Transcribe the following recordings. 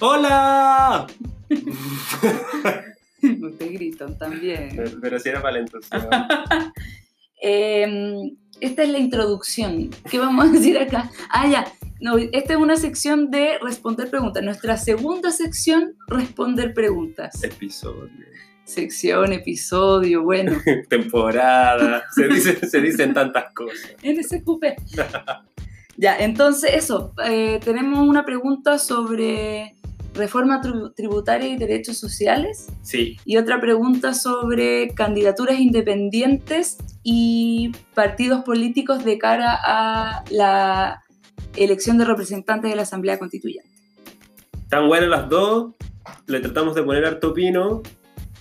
¡Hola! Ustedes gritan también. Pero, pero si era para el entusiasmo. Eh, esta es la introducción. ¿Qué vamos a decir acá? Ah, ya. No, esta es una sección de responder preguntas. Nuestra segunda sección, responder preguntas. Episodio. Sección, episodio, bueno. Temporada. Se, dice- se dicen tantas cosas. NSQP. ya, entonces eso. eh, tenemos una pregunta sobre reforma tribu- tributaria y derechos sociales. Sí. Y otra pregunta sobre candidaturas independientes y partidos políticos de cara a la elección de representantes de la Asamblea Constituyente. Tan buenas las dos. Le tratamos de poner harto pino.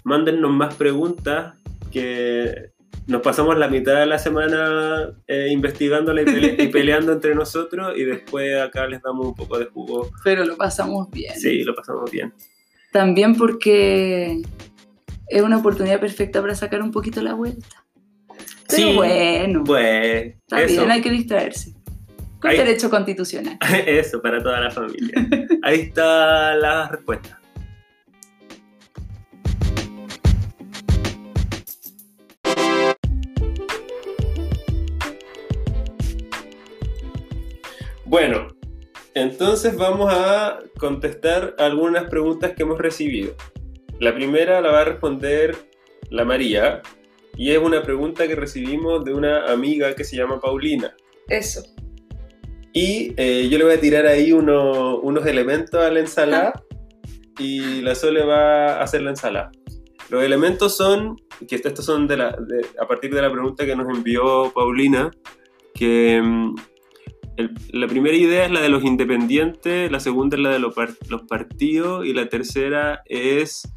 Mándennos más preguntas que nos pasamos la mitad de la semana eh, investigándola y, pele- y peleando entre nosotros y después acá les damos un poco de jugo. Pero lo pasamos bien. Sí, lo pasamos bien. También porque es una oportunidad perfecta para sacar un poquito la vuelta. Pero Sí. bueno, Pues está eso. bien, hay que distraerse. Con Ahí- derecho constitucional. Eso, para toda la familia. Ahí está la respuesta. Bueno, entonces vamos a contestar algunas preguntas que hemos recibido. La primera la va a responder la María y es una pregunta que recibimos de una amiga que se llama Paulina. Eso. Y eh, yo le voy a tirar ahí uno- unos elementos a la ensalada y la Sole va a hacer la ensalada. Los elementos son, que estos son de la, de- a partir de la pregunta que nos envió Paulina, que mm, la primera idea es la de los independientes, la segunda es la de los, par- los partidos y la tercera es,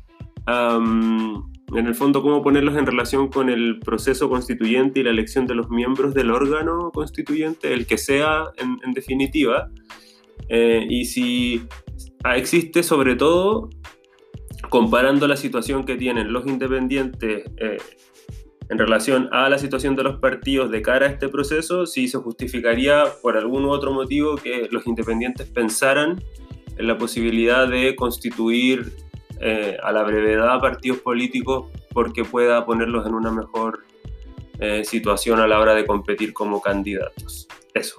en el fondo, cómo ponerlos en relación con el proceso constituyente y la elección de los miembros del órgano constituyente, el que sea en, definitiva, Eh, y si existe sobre todo comparando la situación que tienen los independientes eh, en relación a la situación de los partidos de cara a este proceso, si se justificaría por algún otro motivo que los independientes pensaran en la posibilidad de constituir eh, a la brevedad partidos políticos porque pueda ponerlos en una mejor eh, situación a la hora de competir como candidatos. Eso.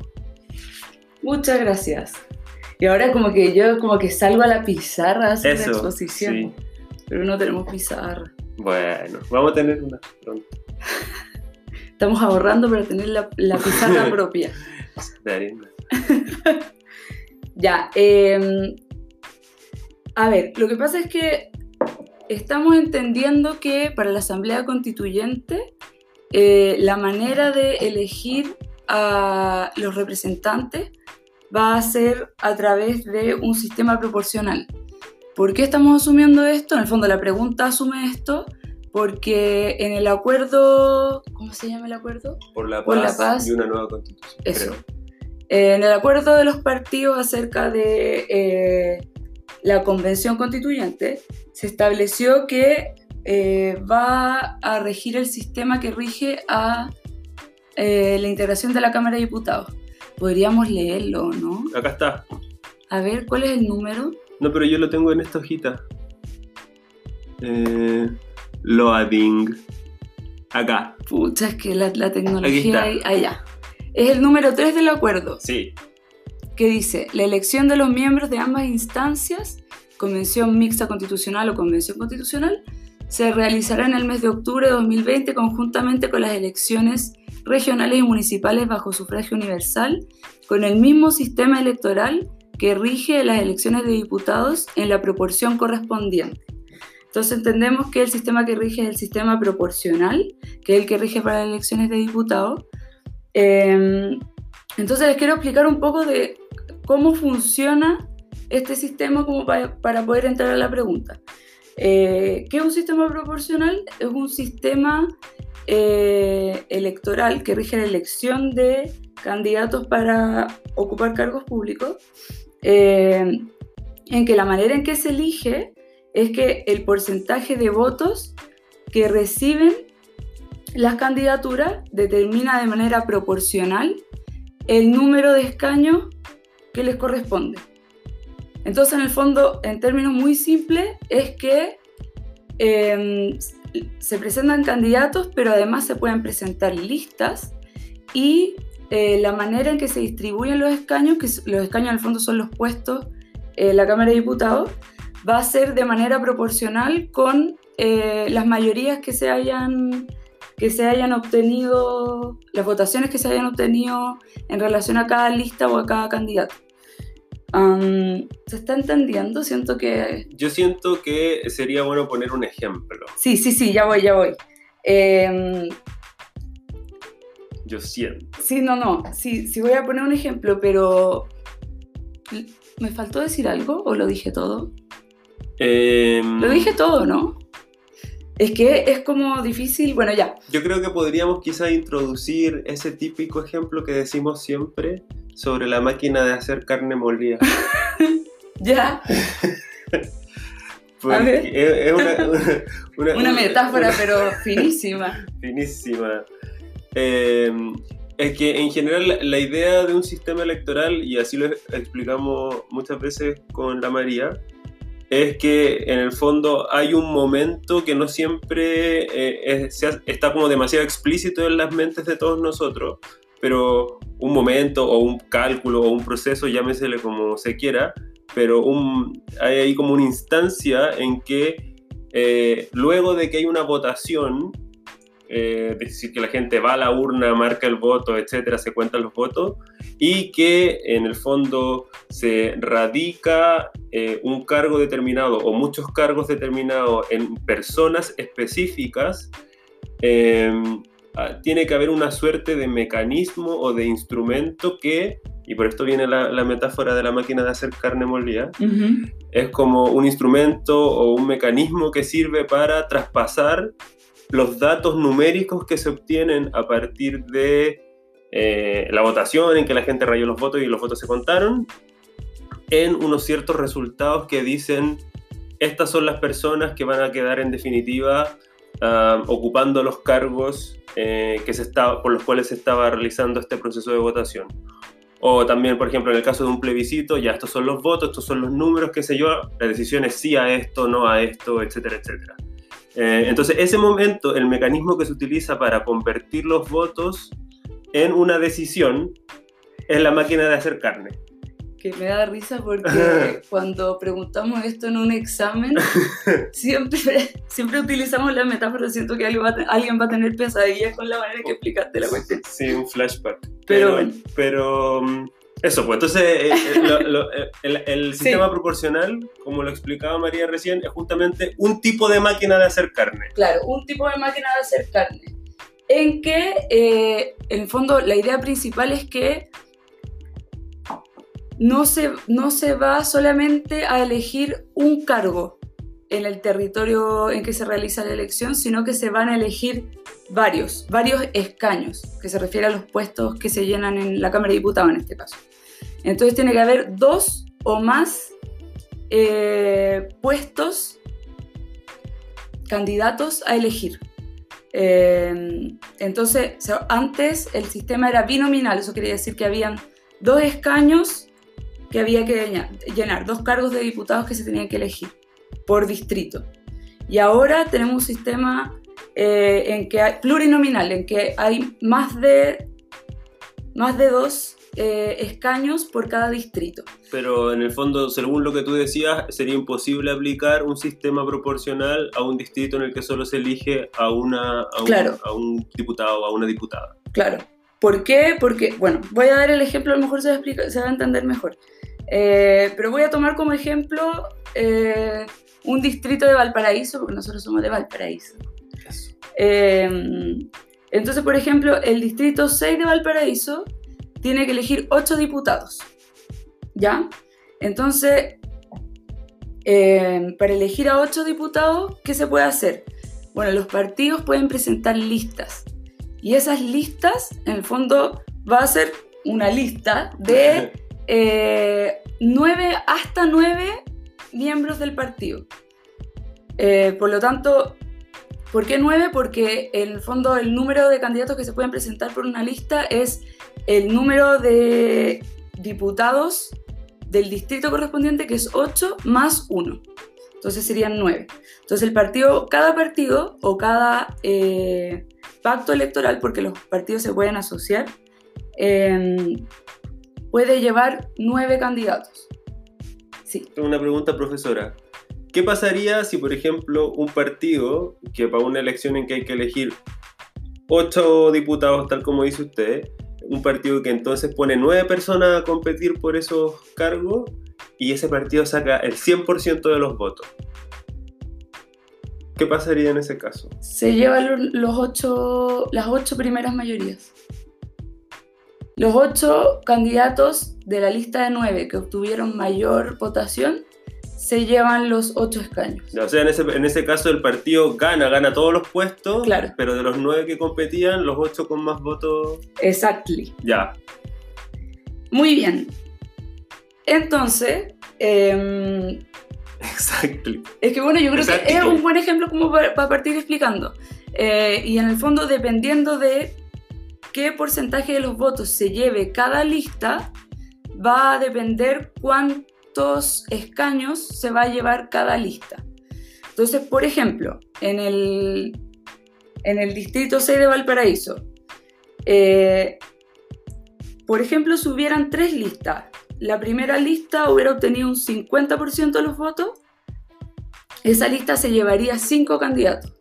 Muchas gracias. Y ahora como que yo como que salgo a la pizarra a hacer Eso, la exposición. sí. Pero no tenemos pizarra. Bueno, vamos a tener una pronto. Estamos ahorrando para tener la, la pizarra propia. Ya, eh, a ver, lo que pasa es que estamos entendiendo que para la Asamblea Constituyente eh, la manera de elegir a los representantes va a ser a través de un sistema proporcional. ¿Por qué estamos asumiendo esto? En el fondo la pregunta asume esto porque en el acuerdo, ¿cómo se llama el acuerdo? Por la paz, Por la paz. y una nueva constitución. Eso. creo. Eh, en el acuerdo de los partidos acerca de eh, la convención constituyente, se estableció que eh, va a regir el sistema que rige a eh, la integración de la Cámara de Diputados. Podríamos leerlo, ¿no? Acá está. A ver, ¿cuál es el número? No, pero yo lo tengo en esta hojita. Eh, loading. Acá. Pucha, es que la, la tecnología... ahí- Allá. Es el número 3 del acuerdo. Sí. que dice, la elección de los miembros de ambas instancias, convención mixta constitucional o convención constitucional, se realizará en el mes de octubre de 2020 conjuntamente con las elecciones regionales y municipales bajo sufragio universal, con el mismo sistema electoral que rige las elecciones de diputados en la proporción correspondiente. Entonces entendemos que el sistema que rige es el sistema proporcional, que es el que rige para las elecciones de diputados. Eh, entonces les quiero explicar un poco de cómo funciona este sistema como pa- para poder entrar a la pregunta. Eh, ¿Qué es un sistema proporcional? Es un sistema eh, electoral que rige la elección de candidatos para ocupar cargos públicos, eh, en que la manera en que se elige es que el porcentaje de votos que reciben las candidaturas determina de manera proporcional el número de escaños que les corresponde. Entonces, en el fondo, en términos muy simples, es que eh, se presentan candidatos, pero además se pueden presentar listas y eh, la manera en que se distribuyen los escaños, que los escaños el fondo son los puestos en la Cámara de Diputados, va a ser de manera proporcional con eh, las mayorías que se hayan que se hayan obtenido, las votaciones que se hayan obtenido en relación a cada lista o a cada candidato. ¿Se está entendiendo? Siento que... Yo siento que sería bueno poner un ejemplo. Sí, sí, sí, ya voy, ya voy. Em, Yo siento. sí, no, no, sí, sí voy a poner un ejemplo, pero... ¿Me faltó decir algo o lo dije todo? Em, Lo dije todo, ¿no? Es que es como difícil, bueno, ya. Yo creo que podríamos quizá introducir ese típico ejemplo que decimos siempre sobre la máquina de hacer carne molida. Ya, ver. es, es una, una- una metáfora, pero finísima. finísima. Eh, es que en general la, idea de un sistema electoral, y así lo explicamos muchas veces con la María, es que en el fondo hay un momento que no siempre eh, es- está como demasiado explícito en las mentes de todos nosotros, pero un momento o un cálculo o un proceso, llámesele como se quiera, pero un, hay ahí como una instancia en que eh, luego de que hay una votación, eh, decir, que la gente va a la urna, marca el voto, etcétera, se cuentan los votos, y que en el fondo se radica eh, un cargo determinado o muchos cargos determinados en personas específicas, eh, ah, tiene que haber una suerte de mecanismo o de instrumento que, y por esto viene la, la metáfora de la máquina de hacer carne molida, es como un instrumento o un mecanismo que sirve para traspasar los datos numéricos que se obtienen a partir de eh, la votación en que la gente rayó los votos y los votos se contaron en unos ciertos resultados que dicen estas son las personas que van a quedar en definitiva ah, ocupando los cargos eh, que se estaba, por los cuales se estaba realizando este proceso de votación. O también, por ejemplo, en el caso de un plebiscito, ya estos son los votos, estos son los números, qué sé yo, la decisión es sí a esto, no a esto, etcétera, etcétera. Eh, entonces, ese momento, el mecanismo que se utiliza para convertir los votos en una decisión es la máquina de hacer carne. Que me da risa porque cuando preguntamos esto en un examen, siempre, siempre utilizamos la metáfora. Siento que alguien va, a alguien va a tener pesadillas con la manera que explicaste la cuestión. Sí, un flashback. Pero Pero, bueno. pero, mm, eso, pues entonces eh, eh, lo- lo- eh, el, Sí. sistema proporcional, como lo explicaba María recién, es justamente un tipo de máquina de hacer carne. Claro, un tipo de máquina de hacer carne. En que, eh, en el fondo, la idea principal es que no se, no se va solamente a elegir un cargo en el territorio en que se realiza la elección, sino que se van a elegir varios, varios escaños, que se refiere a los puestos que se llenan en la Cámara de Diputados en este caso. Entonces tiene que haber dos o más eh, puestos candidatos a elegir. Eh, entonces, antes el sistema era binominal, eso quería decir que habían dos escaños que había que llena- llenar, dos cargos de diputados que se tenían que elegir por distrito. Y ahora tenemos un sistema eh, en que hay, plurinominal, en que hay más de, más de dos eh, escaños por cada distrito. Pero en el fondo, según lo que tú decías, sería imposible aplicar un sistema proporcional a un distrito en el que solo se elige a, una, a, un, Claro. a un diputado o a una diputada. Claro. ¿Por qué? Porque, bueno, voy a dar el ejemplo, a lo mejor se va a, explicar- se va a entender mejor. Eh, pero voy a tomar como ejemplo eh, un distrito de Valparaíso, porque nosotros somos de Valparaíso. Eh, entonces, por ejemplo, el distrito 6 de Valparaíso tiene que elegir 8 diputados. ¿Ya? Entonces, eh, para elegir a 8 diputados, ¿qué se puede hacer? Bueno, los partidos pueden presentar listas. Y esas listas, en el fondo, va a ser una lista de eh, hasta nueve miembros del partido. Eh, por lo tanto, ¿por qué nueve? Porque en el fondo el número de candidatos que se pueden presentar por una lista es el número de diputados del distrito correspondiente, que es 8 más 1. Entonces serían 9. Entonces el partido, cada partido o cada eh, pacto electoral, porque los partidos se pueden asociar, em, puede llevar 9 candidatos. Sí. Una pregunta, profesora. ¿Qué pasaría si, por ejemplo, un partido que para una elección en que hay que elegir 8 diputados, tal como dice usted, un partido que entonces pone 9 personas a competir por esos cargos, y ese partido saca el 100% de los votos. ¿Qué pasaría en ese caso? Se llevan los ocho, las ocho primeras mayorías. Los ocho candidatos de la lista de nueve que obtuvieron mayor votación se llevan los ocho escaños. O sea, en ese, en ese caso el partido gana, gana todos los puestos, Claro. pero de los nueve que competían, los ocho con más votos, Exactly. ya. Muy bien. Entonces, em, Exacto. es que bueno, yo creo que Exactly. es un buen ejemplo como para, para partir explicando. Eh, y en el fondo, dependiendo de qué porcentaje de los votos se lleve cada lista, va a depender cuántos escaños se va a llevar cada lista. Entonces, por ejemplo, en el, en el distrito 6 de Valparaíso, eh, por ejemplo, si hubieran tres listas, la primera lista hubiera obtenido un 50% de los votos, esa lista se llevaría cinco candidatos.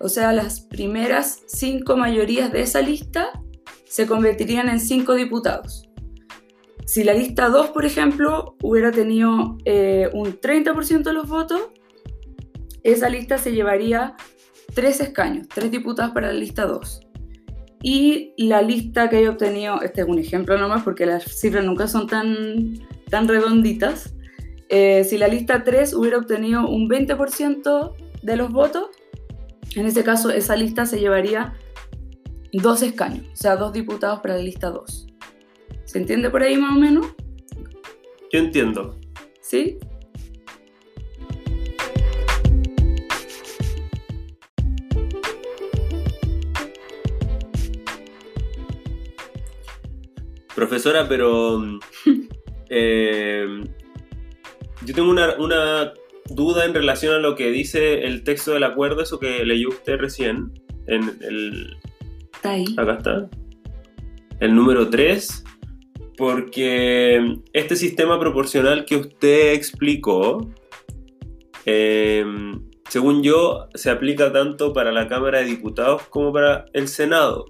O sea, las primeras cinco mayorías de esa lista se convertirían en cinco diputados. Si la lista 2, por ejemplo, hubiera tenido eh, un 30% de los votos, esa lista se llevaría tres escaños, tres diputados para la lista 2. Y la lista que haya obtenido, este es un ejemplo nomás porque las cifras nunca son tan, tan redonditas, eh, si la lista 3 hubiera obtenido un 20% de los votos, en ese caso esa lista se llevaría dos escaños, o sea, dos diputados para la lista 2. ¿Se entiende por ahí más o menos? Yo entiendo. ¿Sí? Profesora, pero eh, yo tengo una, una duda en relación a lo que dice el texto del acuerdo, eso que leyó usted recién, en el, Acá está, el número 3, porque este sistema proporcional que usted explicó, eh, según yo, se aplica tanto para la Cámara de Diputados como para el Senado.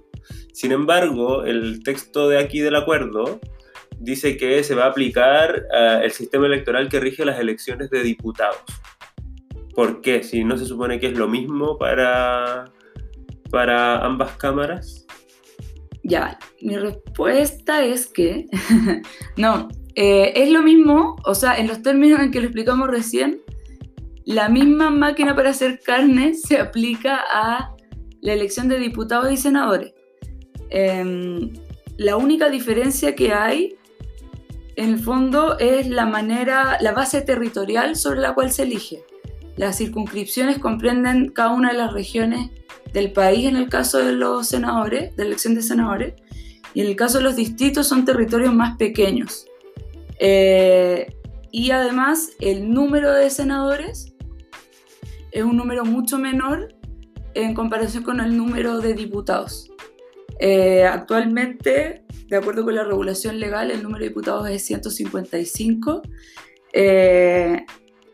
Sin embargo, el texto de aquí del acuerdo dice que se va a aplicar eh, el sistema electoral que rige las elecciones de diputados. ¿Por qué? Si no se supone que es lo mismo para, para ambas cámaras. Ya, mi respuesta es que no, eh, es lo mismo, o sea, en los términos en que lo explicamos recién, la misma máquina para hacer carne se aplica a la elección de diputados y senadores. Em, la única diferencia que hay, en el fondo, es la manera, la base territorial sobre la cual se elige. Las circunscripciones comprenden cada una de las regiones del país en el caso de los senadores, de elección de senadores, y en el caso de los distritos son territorios más pequeños. Eh, y además el número de senadores es un número mucho menor en comparación con el número de diputados. Eh, actualmente, de acuerdo con la regulación legal, el número de diputados es 155. eh,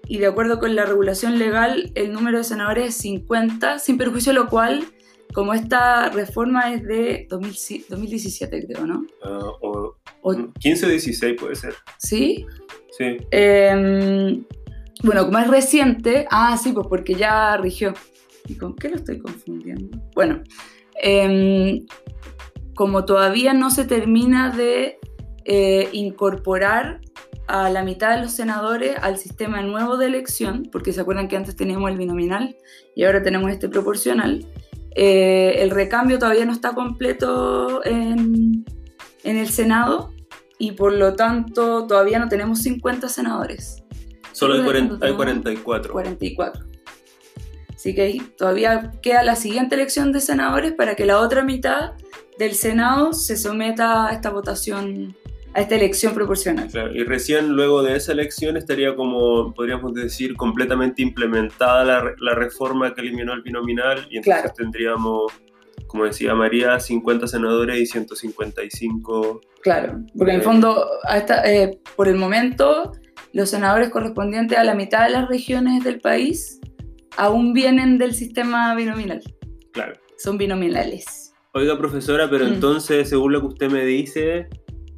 y de acuerdo con la regulación legal, el número de senadores es 50, sin perjuicio de lo cual, como esta reforma es de 2000 2017, creo, ¿no? Ah, o O- 15 o 16 puede ser. ¿Sí? Sí. Eh, bueno, como es reciente, ah, sí, pues porque ya rigió. ¿Y con qué lo estoy confundiendo? Bueno, eh, como todavía no se termina de eh, incorporar a la mitad de los senadores al sistema nuevo de elección, porque se acuerdan que antes teníamos el binominal y ahora tenemos este proporcional, eh, el recambio todavía no está completo en, en el Senado y por lo tanto todavía no tenemos 50 senadores, Solo hay, Sí, 40 hay no. 44. 44. Así que ahí todavía queda la siguiente elección de senadores para que la otra mitad del Senado se someta a esta votación a esta elección proporcional. Claro, y recién luego de esa elección estaría como, podríamos decir, completamente implementada la, la reforma que eliminó el binominal y entonces Claro. tendríamos, como decía María, 50 senadores y 155... Claro, porque en el Eh. fondo, a esta- eh, por el momento, los senadores correspondientes a la mitad de las regiones del país aún vienen del sistema binominal, Claro. son binominales. Oiga, profesora, pero Mm. entonces, según lo que usted me dice,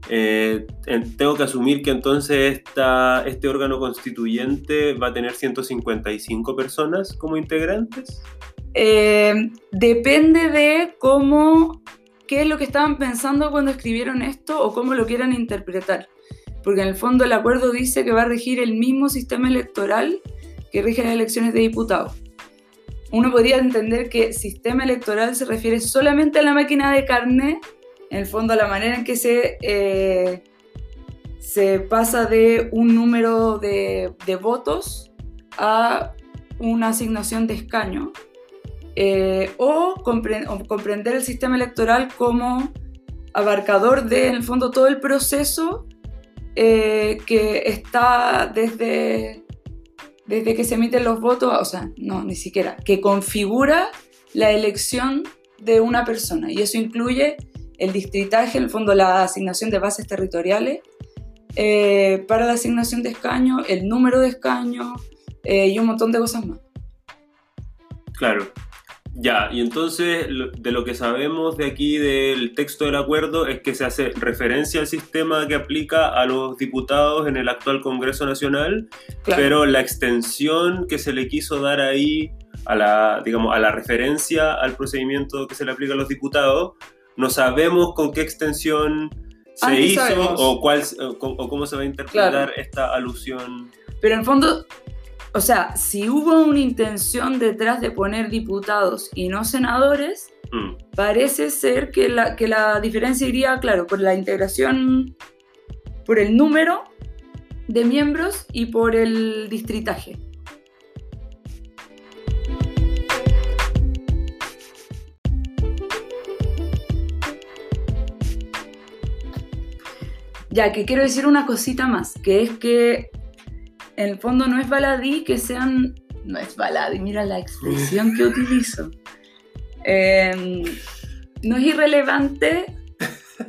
eh, en- tengo que asumir que entonces esta, este órgano constituyente va a tener 155 personas como integrantes. Eh, depende de cómo, qué es lo que estaban pensando cuando escribieron esto o cómo lo quieran interpretar. Porque en el fondo el acuerdo dice que va a regir el mismo sistema electoral que rige las elecciones de diputados. Uno podría entender que sistema electoral se refiere solamente a la máquina de carne, en el fondo la manera en que se, eh, se pasa de un número de, de votos a una asignación de escaño. Eh, o comprender el sistema electoral como abarcador de, en el fondo, todo el proceso eh, que está desde, desde que se emiten los votos, o sea, no, ni siquiera, que configura la elección de una persona. Y eso incluye el distritaje, en el fondo, la asignación de bases territoriales eh, para la asignación de escaños, el número de escaños eh, y un montón de cosas más. Claro. Ya, y entonces de lo que sabemos de aquí del texto del acuerdo es que se hace referencia al sistema que aplica a los diputados en el actual Congreso Nacional, Claro. pero la extensión que se le quiso dar ahí a la, digamos, a la referencia al procedimiento que se le aplica a los diputados, no sabemos con qué extensión se Antes hizo o, cuál, o, cómo se va a interpretar Claro. esta alusión. Pero en fondo, o sea, si hubo una intención detrás de poner diputados y no senadores, Mm, parece ser que la, que la diferencia iría, claro, por la integración, por el número de miembros y por el distritaje. Ya, que quiero decir una cosita más, que es que en el fondo no es baladí que sean... No es baladí, mira la expresión que utilizo. Eh, no es irrelevante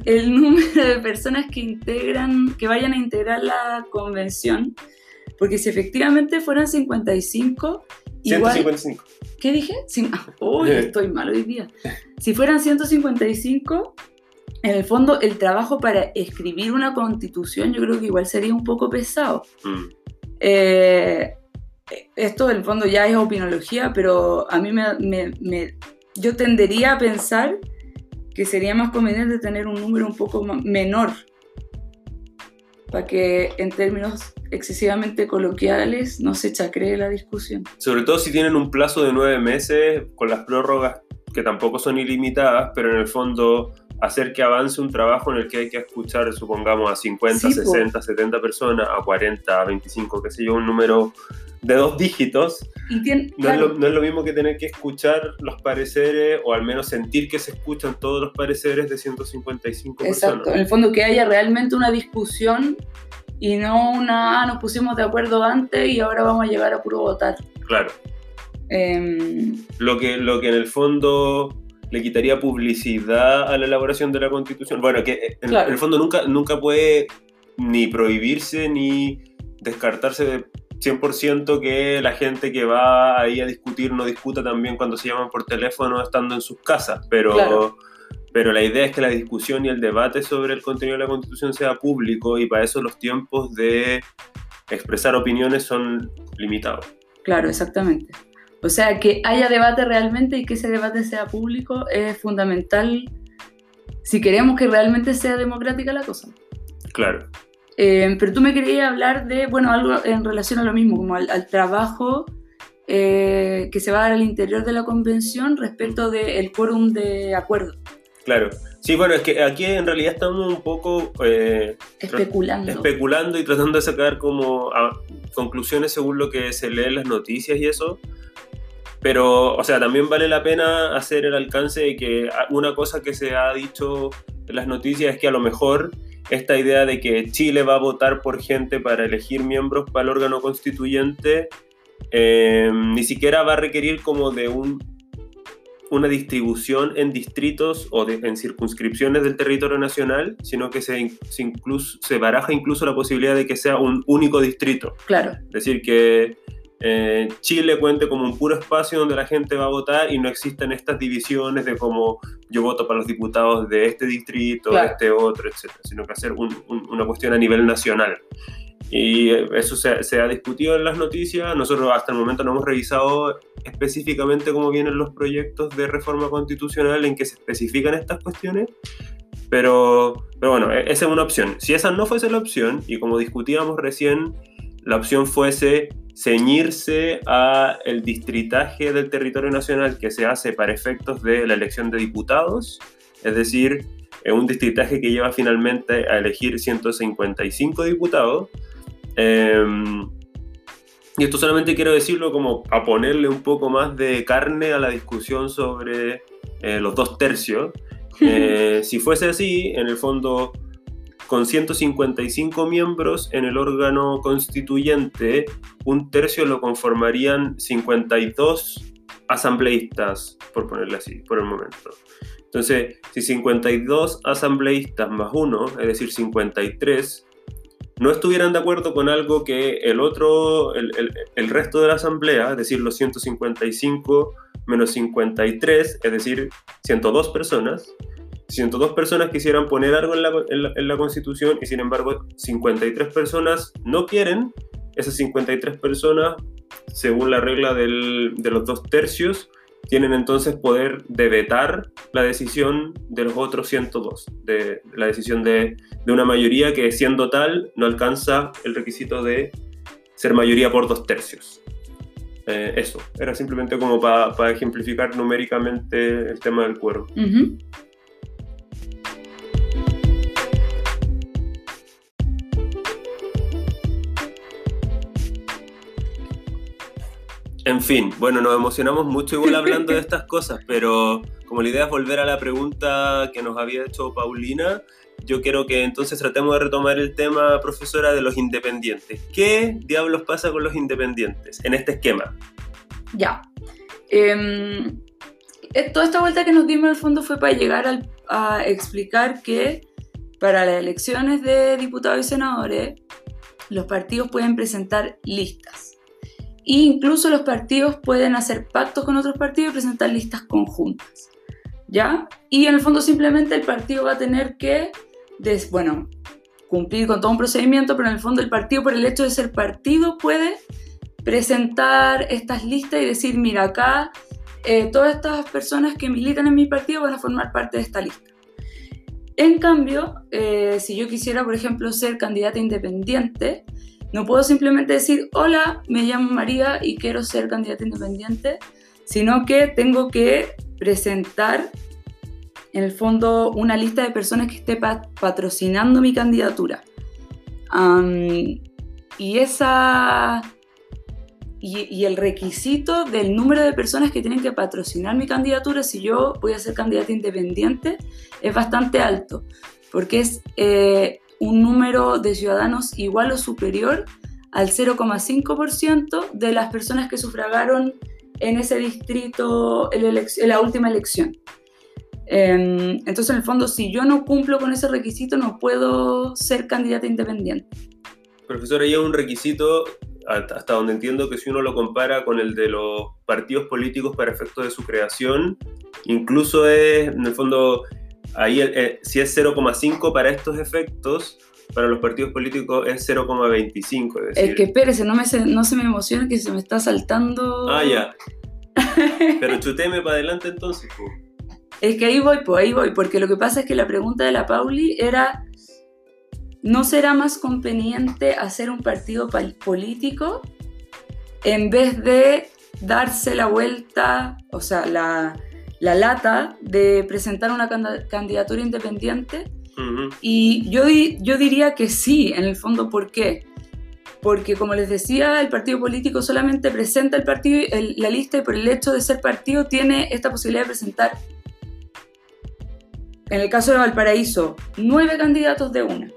el número de personas que integran, que vayan a integrar la convención, porque si efectivamente fueran 55, igual... 155. ¿Qué dije? Ah, Uy, estoy mal hoy día. Si fueran 155, en el fondo el trabajo para escribir una constitución yo creo que igual sería un poco pesado. Mm, Eh, esto en el fondo ya es opinología, pero a mí me, me- me- yo tendería a pensar que sería más conveniente tener un número un poco menor, para que en términos excesivamente coloquiales no se chacree la discusión. Sobre todo si tienen un plazo de nueve meses con las prórrogas que tampoco son ilimitadas, pero en el fondo hacer que avance un trabajo en el que hay que escuchar, supongamos, a 50, Sí, po. 60, 70 personas, a 40, a 25, qué sé yo, un número de dos dígitos, Y no, es lo, no es lo mismo que tener que escuchar los pareceres o al menos sentir que se escuchan todos los pareceres de 155 Exacto, en personas. el fondo que haya realmente una discusión y no una, ah, nos pusimos de acuerdo antes y ahora vamos a llegar a puro votar. Claro. Em, lo que, lo que en el fondo le quitaría publicidad a la elaboración de la constitución. Bueno, que eh, en, Claro. en el fondo nunca, nunca puede ni prohibirse ni descartarse de 100% que la gente que va ahí a discutir no discuta también cuando se llaman por teléfono estando en sus casas, pero, Claro. pero la idea es que la discusión y el debate sobre el contenido de la constitución sea público y para eso los tiempos de expresar opiniones son limitados. Claro, exactamente. O sea, que haya debate realmente y que ese debate sea público es fundamental si queremos que realmente sea democrática la cosa. Claro. Eh, pero tú me querías hablar de, bueno, algo en relación a lo mismo, como al, al trabajo eh, que se va a dar al interior de la convención respecto del quórum de acuerdo, Claro. Sí, bueno, es que aquí en realidad estamos un poco eh, especulando. especulando y tratando de sacar como ah, conclusiones según lo que se lee en las noticias y eso. Pero, o sea, también vale la pena hacer el alcance de que una cosa que se ha dicho en las noticias es que a lo mejor esta idea de que Chile va a votar por gente para elegir miembros para el órgano constituyente, eh, ni siquiera va a requerir como de un, una distribución en distritos o en circunscripciones del territorio nacional, sino que se, se, incluso, se baraja incluso la posibilidad de que sea un único distrito. Claro. Es decir, que eh, Chile cuente como un puro espacio donde la gente va a votar y no existen estas divisiones de como yo voto para los diputados de este distrito, de este otro, etc., sino que hacer una cuestión a nivel nacional. Y eso se, se, ha discutido en las noticias. Nosotros hasta el momento no hemos revisado específicamente cómo vienen los proyectos de reforma constitucional en que se especifican estas cuestiones. Pero, pero bueno, e, esa es una opción. Si esa no fuese la opción, y como discutíamos recién, la opción fuese ceñirse a el distritaje del territorio nacional que se hace para efectos de la elección de diputados, es decir, un distritaje que lleva finalmente a elegir 155 diputados. Em, y esto solamente quiero decirlo como a ponerle un poco más de carne a la discusión sobre eh, los dos tercios. Eh, si fuese así, en el fondo con 155 miembros en el órgano constituyente, un tercio lo conformarían 52 asambleístas, por ponerle así, por el momento. Entonces, si 52 asambleístas más uno, es decir, 53, no estuvieran de acuerdo con algo que el otro, el, resto de la asamblea, es decir, los 155 menos 53, es decir, 102 personas, 102 personas quisieran poner algo en la, en, la, Constitución y sin embargo 53 personas no quieren, esas 53 personas, según la regla del, de los dos tercios, tienen entonces poder de vetar la decisión de los otros 102, de, la decisión de, de, una mayoría que siendo tal no alcanza el requisito de ser mayoría por dos tercios. Eh, eso, era simplemente como para ejemplificar numéricamente el tema del cuero. En fin, bueno, nos emocionamos mucho igual hablando de estas cosas, pero como la idea es volver a la pregunta que nos había hecho Paulina, yo quiero que entonces tratemos de retomar el tema, profesora, de los independientes. ¿Qué diablos pasa con los independientes en este esquema? Ya. Em, eh, toda esta vuelta que nos dimos al fondo fue para llegar a explicar que para las elecciones de diputados y senadores, los partidos pueden presentar listas e incluso los partidos pueden hacer pactos con otros partidos y presentar listas conjuntas. ¿Ya? Y en el fondo simplemente el partido va a tener que, bueno, cumplir con todo un procedimiento, pero en el fondo el partido por el hecho de ser partido puede presentar estas listas y decir, mira, acá eh, todas estas personas que militan en mi partido van a formar parte de esta lista. En cambio, eh, si yo quisiera, por ejemplo, ser candidata independiente, no puedo simplemente decir, hola, me llamo María y quiero ser candidata independiente, sino que tengo que presentar en el fondo una lista de personas que esté patrocinando mi candidatura. y esa y, el requisito del número de personas que tienen que patrocinar mi candidatura si yo voy a ser candidata independiente es bastante alto, porque es eh, un número de ciudadanos igual o superior al 0,5% de las personas que sufragaron en ese distrito en la última elección. Em, entonces, en el fondo, si yo no cumplo con ese requisito, no puedo ser candidata independiente. Profesor, hay un requisito, hasta donde entiendo que si uno lo compara con el de los partidos políticos para efectos de su creación, incluso es, en el fondo, ahí eh, si es 0,5 para estos efectos, para los partidos políticos es 0,25. Es, es, que espérese, no, me se, no se me emociona que se me está saltando. Ah, ya. Pero chuteme para adelante entonces. Es que ahí voy, pues ahí voy, porque lo que pasa es que la pregunta de la Pauli era, ¿no será más conveniente hacer un partido político en vez de darse la vuelta, o sea, la, la lata de presentar una candidatura independiente. Y yo, yo diría que sí, en el fondo, ¿por qué? Porque, como les decía, el partido político solamente presenta el partido, la lista y por el hecho de ser partido tiene esta posibilidad de presentar, en el caso de Valparaíso, nueve candidatos de una.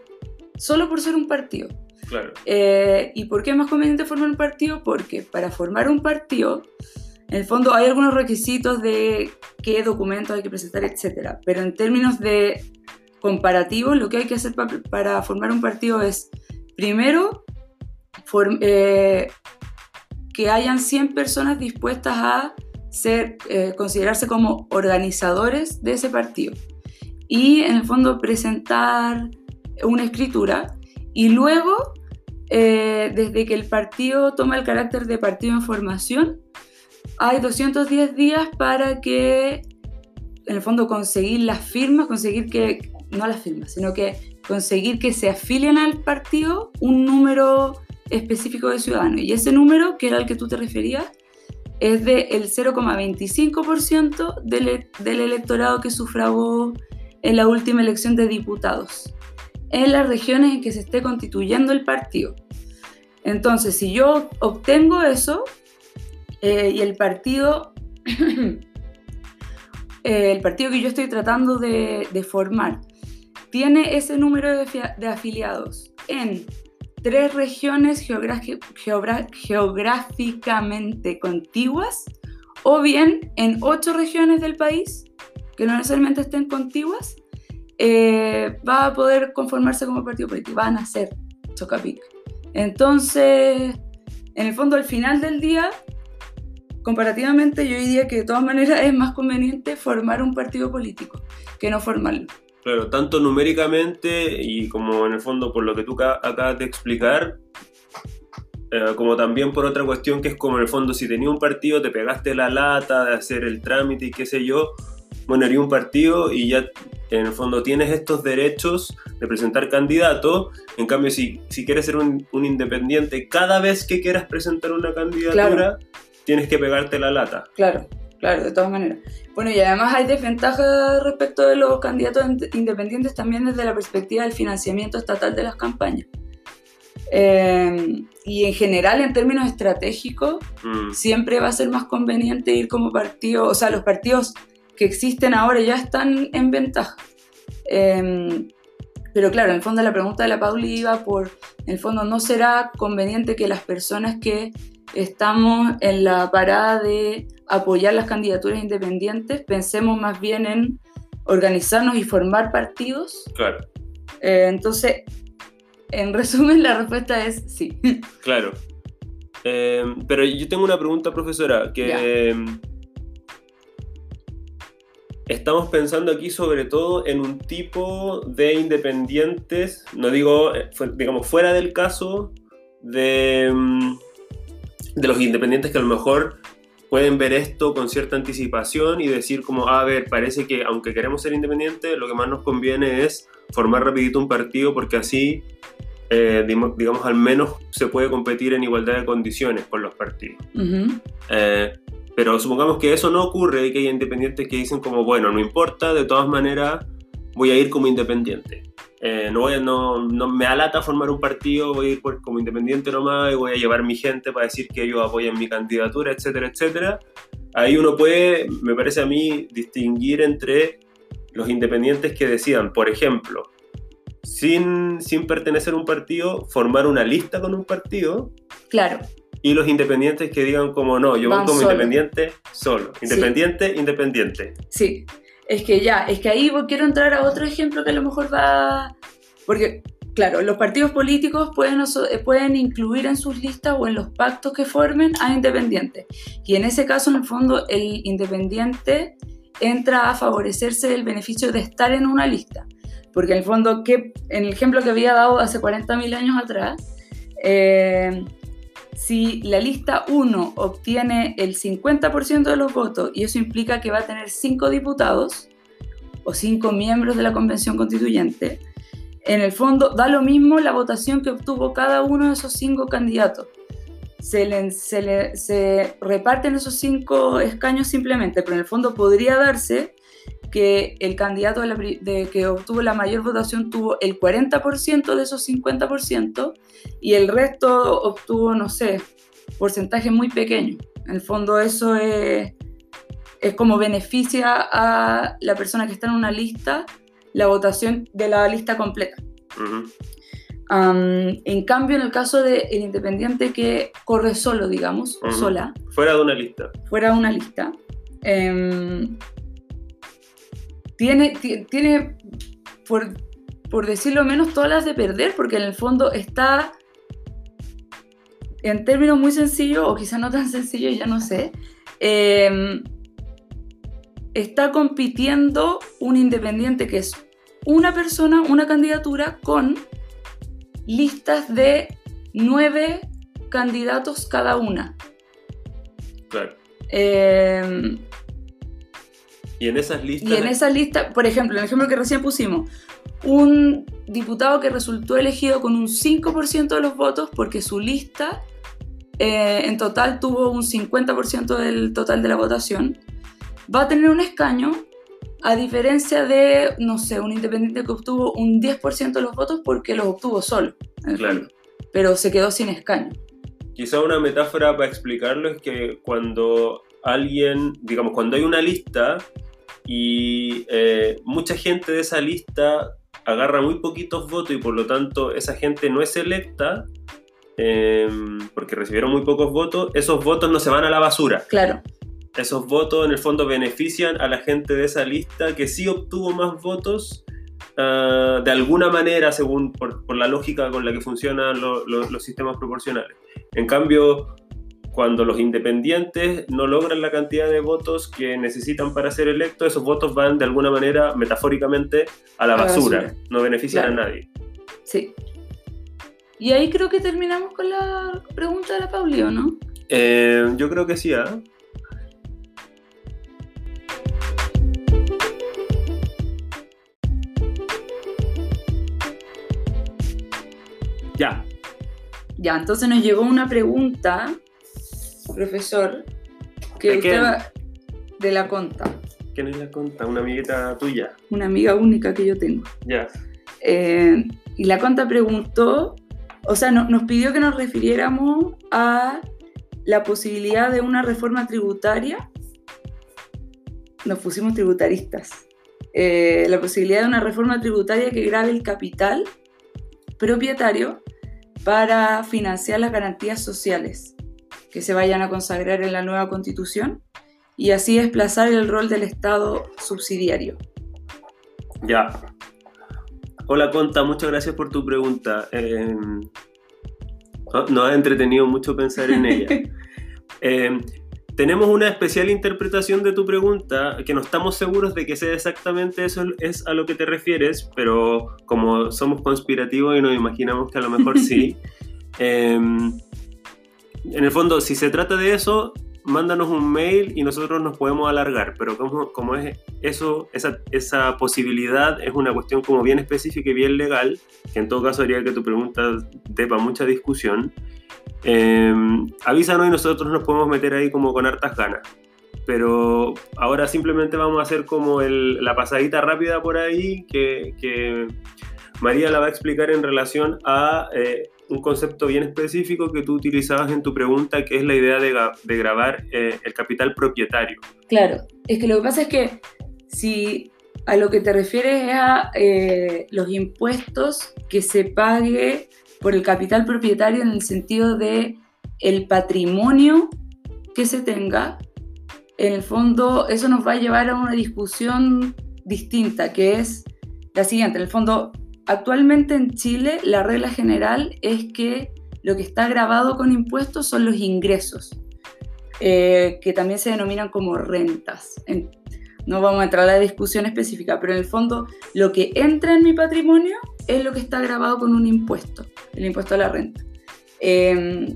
solo por ser un partido. Claro. Eh, ¿Y por qué es más conveniente formar un partido? Porque para formar un partido, en el fondo hay algunos requisitos de qué documentos hay que presentar, etc. Pero en términos de comparativos, lo que hay que hacer pa- para formar un partido es, primero, eh, que hayan 100 personas dispuestas a ser, eh, considerarse como organizadores de ese partido. Y en el fondo presentar una escritura y luego, eh, desde que el partido toma el carácter de partido en formación, hay 210 días para que, en el fondo, conseguir las firmas, conseguir que, no las firmas, sino que conseguir que se afilien al partido un número específico de ciudadanos. Y ese número, que era el que tú te referías, es del 0,25% del, del electorado que sufragó en la última elección de diputados en las regiones en que se esté constituyendo el partido. Entonces, si yo obtengo eso eh, y el partido, eh, el partido que yo estoy tratando de, formar, tiene ese número de, afiliados en tres regiones geográficamente contiguas o bien en ocho regiones del país que no necesariamente estén contiguas, eh, va a poder conformarse como partido político, van a ser Chocapic. Entonces, en el fondo, al final del día, comparativamente, yo diría que de todas maneras es más conveniente formar un partido político que no formarlo. Claro, tanto numéricamente y como en el fondo por lo que tú ca- acabas de explicar, eh, como también por otra cuestión que es como en el fondo si tenías un partido, te pegaste la lata de hacer el trámite y qué sé yo, bueno, haría un partido y ya en el fondo tienes estos derechos de presentar candidato, en cambio si, si quieres ser un, un independiente, cada vez que quieras presentar una candidatura, Claro. Tienes que pegarte la lata. Claro, claro, de todas maneras. Bueno, y además hay desventajas respecto de los candidatos ind- independientes también desde la perspectiva del financiamiento estatal de las campañas. Eh, y en general, en términos estratégicos, Mm, siempre va a ser más conveniente ir como partido, o sea, los partidos que existen ahora ya están en ventaja. Eh, pero claro, en el fondo la pregunta de la Pauli iba por, en el fondo, ¿no será conveniente que las personas que estamos en la parada de apoyar las candidaturas independientes pensemos más bien en organizarnos y formar partidos? claro. Eh, entonces, en resumen, la respuesta es sí. Claro. Eh, pero yo tengo una pregunta, profesora, que eh, estamos pensando aquí sobre todo en un tipo de independientes, no digo, eh, digamos, fuera del caso de, mm, de los independientes que a lo mejor pueden ver esto con cierta anticipación y decir como, a ver, parece que aunque queremos ser independientes, lo que más nos conviene es formar rapidito un partido porque así eh, digamos, al menos se puede competir en igualdad de condiciones por los partidos. Eh, pero supongamos que eso no ocurre y que hay independientes que dicen como, bueno, no importa, de todas maneras voy a ir como independiente. Eh, no, voy no, no me alata formar un partido, voy a ir por- como independiente nomás y voy a llevar mi gente para decir que ellos apoyan mi candidatura, etcétera, etcétera. Ahí uno puede, me parece a mí, distinguir entre los independientes que decidan, por ejemplo, sin, sin pertenecer a un partido, formar una lista con un partido Claro, y los independientes que digan como no, yo voy como solo. independiente solo. Independiente, independiente. Sí, es que ya, es que ahí quiero entrar a otro ejemplo que a lo mejor va... Porque, claro, los partidos políticos pueden, eh, pueden incluir en sus listas o en los pactos que formen a independientes. Y en ese caso, en el fondo, el independiente entra a favorecerse del beneficio de estar en una lista. Porque en el fondo, que, en el ejemplo que había dado hace 40.000 años atrás, eh, si la lista 1 obtiene el 50% de los votos y eso implica que va a tener 5 diputados o 5 miembros de la convención constituyente, en el fondo da lo mismo la votación que obtuvo cada uno de esos 5 candidatos. Se, reparten esos 5 escaños simplemente, pero en el fondo podría darse que el candidato de la de que obtuvo la mayor votación tuvo el 40% de esos 50% y el resto obtuvo, no sé, porcentaje muy pequeño. En el fondo eso es, es como beneficia a la persona que está en una lista la votación de la lista completa. Ujú. Am, en cambio, en el caso del independiente que corre solo, digamos, o Ujú. sola, Fuera de una lista. fuera de una lista, em, tiene, ti- tiene por, por decirlo menos, todas las de perder, porque en el fondo está, en términos muy sencillos, o quizá no tan sencillos, ya no sé, em, está compitiendo un independiente que es una persona, una candidatura, con listas de nueve candidatos cada una. Claro. Em, Y en esas listas. y en esa lista, por ejemplo, el ejemplo que recién pusimos, un diputado que resultó elegido con un 5% de los votos porque su lista eh, en total tuvo un 50% del total de la votación, va a tener un escaño a diferencia de, no sé, un independiente que obtuvo un 10% de los votos porque los obtuvo solo, Claro. pero se quedó sin escaño. Quizá una metáfora para explicarlo es que cuando alguien, digamos, cuando hay una lista y eh, mucha gente de esa lista agarra muy poquitos votos y por lo tanto esa gente no es electa, eh, porque recibieron muy pocos votos, esos votos no se van a la basura. Claro, Esos votos en el fondo benefician a la gente de esa lista que sí obtuvo más votos ah, de alguna manera, según por, por la lógica con la que funcionan lo- lo- los sistemas proporcionales. En cambio, cuando los independientes no logran la cantidad de votos que necesitan para ser electos, esos votos van de alguna manera, metafóricamente, a la A basura. basura. No benefician Claro. a nadie. sí. Y ahí creo que terminamos con la pregunta de la Pauli, ¿o no? Eh, yo creo que sí, ¿ah? Ya, Ya, entonces nos llegó una pregunta, profesor, que ¿De va- de la conta, ¿quién es la conta? Una amiguita tuya. una amiga única que yo tengo. Ya. Eh, y la conta preguntó, o sea, no- nos pidió que nos refiriéramos a la posibilidad de una reforma tributaria. Nos pusimos tributaristas. Eh, la posibilidad de una reforma tributaria que grave el capital propietario para financiar las garantías sociales que se vayan a consagrar en la nueva constitución y así desplazar el rol del Estado subsidiario. Ya. Hola Conta, muchas gracias por tu pregunta. Eh, no- nos ha entretenido mucho pensar en ella. Eh, tenemos una especial interpretación de tu pregunta que no estamos seguros de que sea exactamente eso es a lo que te refieres, pero como somos conspirativos y nos imaginamos que a lo mejor sí. eh, en el fondo, si se trata de eso, mándanos un mail y nosotros nos podemos alargar, pero como, como es eso, esa, esa posibilidad es una cuestión como bien específica y bien legal, que en todo caso haría que tu pregunta dé mucha discusión. Eh, avísanos y nosotros nos podemos meter ahí como con hartas ganas. Pero ahora simplemente vamos a hacer como el- la pasadita rápida por ahí que, que María la va a explicar en relación a eh, un concepto bien específico que tú utilizabas en tu pregunta, que es la idea de, grabar eh, el capital propietario. Claro, es que lo que pasa es que si a lo que te refieres es a eh, los impuestos que se pague por el capital propietario en el sentido de el patrimonio que se tenga, en el fondo eso nos va a llevar a una discusión distinta, que es la siguiente. En el fondo, actualmente en Chile la regla general es que lo que está grabado con impuestos son los ingresos eh, que también se denominan como rentas. En- no vamos a entrar a la discusión específica, pero en el fondo lo que entra en mi patrimonio es lo que está grabado con un impuesto, el impuesto a la renta. Eh,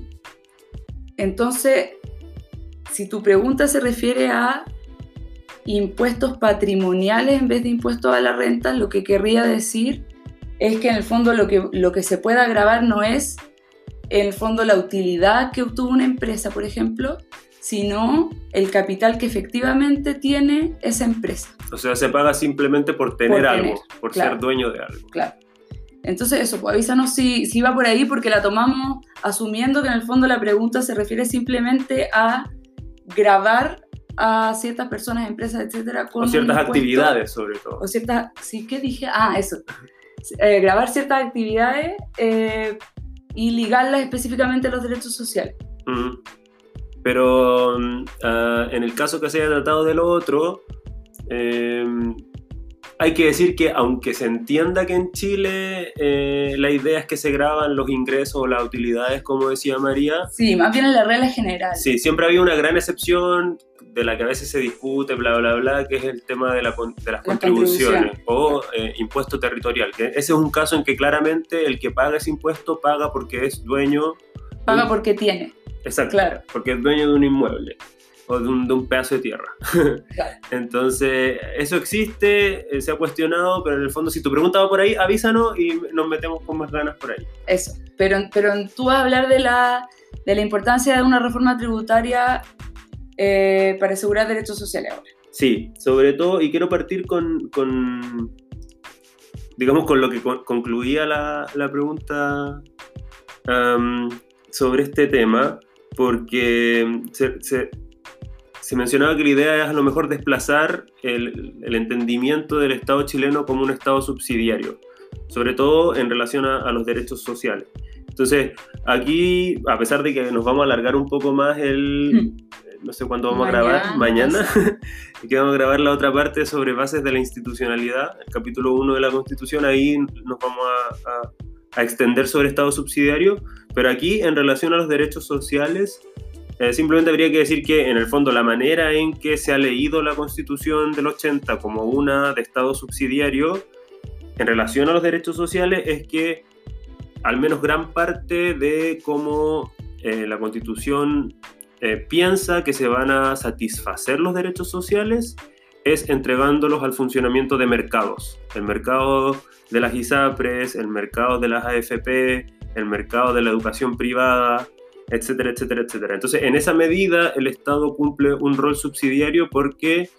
entonces, si tu pregunta se refiere a impuestos patrimoniales en vez de impuestos a la renta, lo que querría decir es que en el fondo lo que, lo que se pueda grabar no es en el fondo la utilidad que obtuvo una empresa, por ejemplo, sino el capital que efectivamente tiene esa empresa. O sea, se paga simplemente por tener Por algo, por claro. ser dueño de algo. Claro. Entonces eso, pues avísanos si, si va por ahí porque la tomamos asumiendo que en el fondo la pregunta se refiere simplemente a grabar a ciertas personas, empresas, etcétera, con O ciertas impuesto- actividades, sobre todo. O ciertas, sí, ¿qué dije? Ah, eso. Eh, grabar ciertas actividades eh, y ligarlas específicamente a los derechos sociales. Pero ah, en el caso que se haya tratado de lo otro, eh, hay que decir que aunque se entienda que en Chile eh, la idea es que se graban los ingresos o las utilidades, como decía María. Sí, más bien en la regla general. Sí, siempre había una gran excepción de la que a veces se discute, bla, bla, bla, que es el tema de, la, de las contribuciones o eh, impuesto territorial. Que ese es un caso en que claramente el que paga ese impuesto paga porque es dueño. Paga porque tiene. Exacto. Claro. Porque es dueño de un inmueble o de un, pedazo de tierra. Entonces, eso existe, eh, se ha cuestionado, pero en el fondo, si tu pregunta va por ahí, avísanos y nos metemos con más ganas por ahí. Eso, pero, pero tú vas a hablar de la, de la importancia de una reforma tributaria eh, para asegurar derechos sociales ahora. Sí, sobre todo, y quiero partir con, con digamos, con lo que concluía la, la pregunta sobre este tema, porque se, se mencionaba que la idea es a lo mejor desplazar el, entendimiento del Estado chileno como un Estado subsidiario, sobre todo en relación a, los derechos sociales. Entonces, aquí, a pesar de que nos vamos a alargar un poco más el, hmm. No sé cuándo vamos a grabar, mañana, que vamos a grabar la otra parte sobre bases de la institucionalidad, el capítulo 1 de la Constitución, ahí nos vamos a, a extender sobre Estado subsidiario, pero aquí en relación a los derechos sociales, eh, simplemente habría que decir que, en el fondo, la manera en que se ha leído la Constitución del 80 como una de Estado subsidiario en relación a los derechos sociales es que, al menos gran parte de cómo eh, la Constitución eh, piensa que se van a satisfacer los derechos sociales es entregándolos al funcionamiento de mercados. El mercado de las ISAPRES, el mercado de las AFP, el mercado de la educación privada, etcétera, etcétera, etcétera. Entonces, en esa medida, el Estado cumple un rol subsidiario porque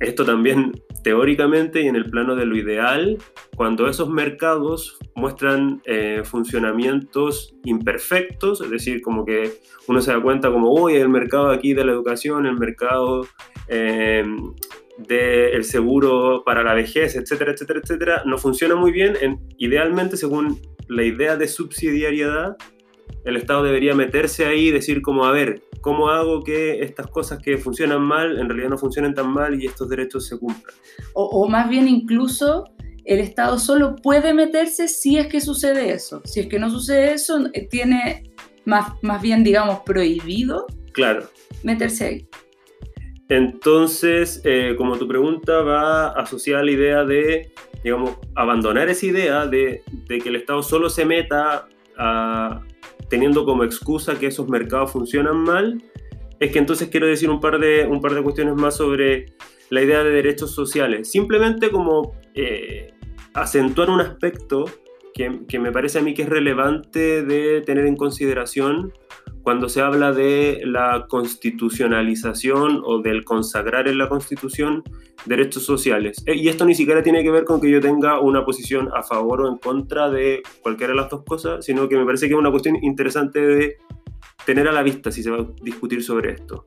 esto también teóricamente y en el plano de lo ideal, cuando esos mercados muestran eh, funcionamientos imperfectos, es decir, como que uno se da cuenta como, uy, el mercado aquí de la educación, el mercado eh, del seguro para la vejez, etcétera, etcétera, etcétera, no funciona muy bien, en, idealmente según la idea de subsidiariedad, el Estado debería meterse ahí y decir como, a ver, ¿cómo hago que estas cosas que funcionan mal en realidad no funcionen tan mal y estos derechos se cumplan? O, más bien incluso el Estado solo puede meterse si es que sucede eso. Si es que no sucede eso, eh, tiene más, más bien, digamos, prohibido claro. meterse ahí. Entonces, eh, como tu pregunta va asociada a la idea de, digamos, abandonar esa idea de, de que el Estado solo se meta a, teniendo como excusa que esos mercados funcionan mal, es que entonces quiero decir un par de, un par de cuestiones más sobre la idea de derechos sociales. Simplemente como eh, acentuar un aspecto que, que, me parece a mí que es relevante de tener en consideración cuando se habla de la constitucionalización o del consagrar en la constitución derechos sociales. Eh, y esto ni siquiera tiene que ver con que yo tenga una posición a favor o en contra de cualquiera de las dos cosas, sino que me parece que es una cuestión interesante de tener a la vista si se va a discutir sobre esto.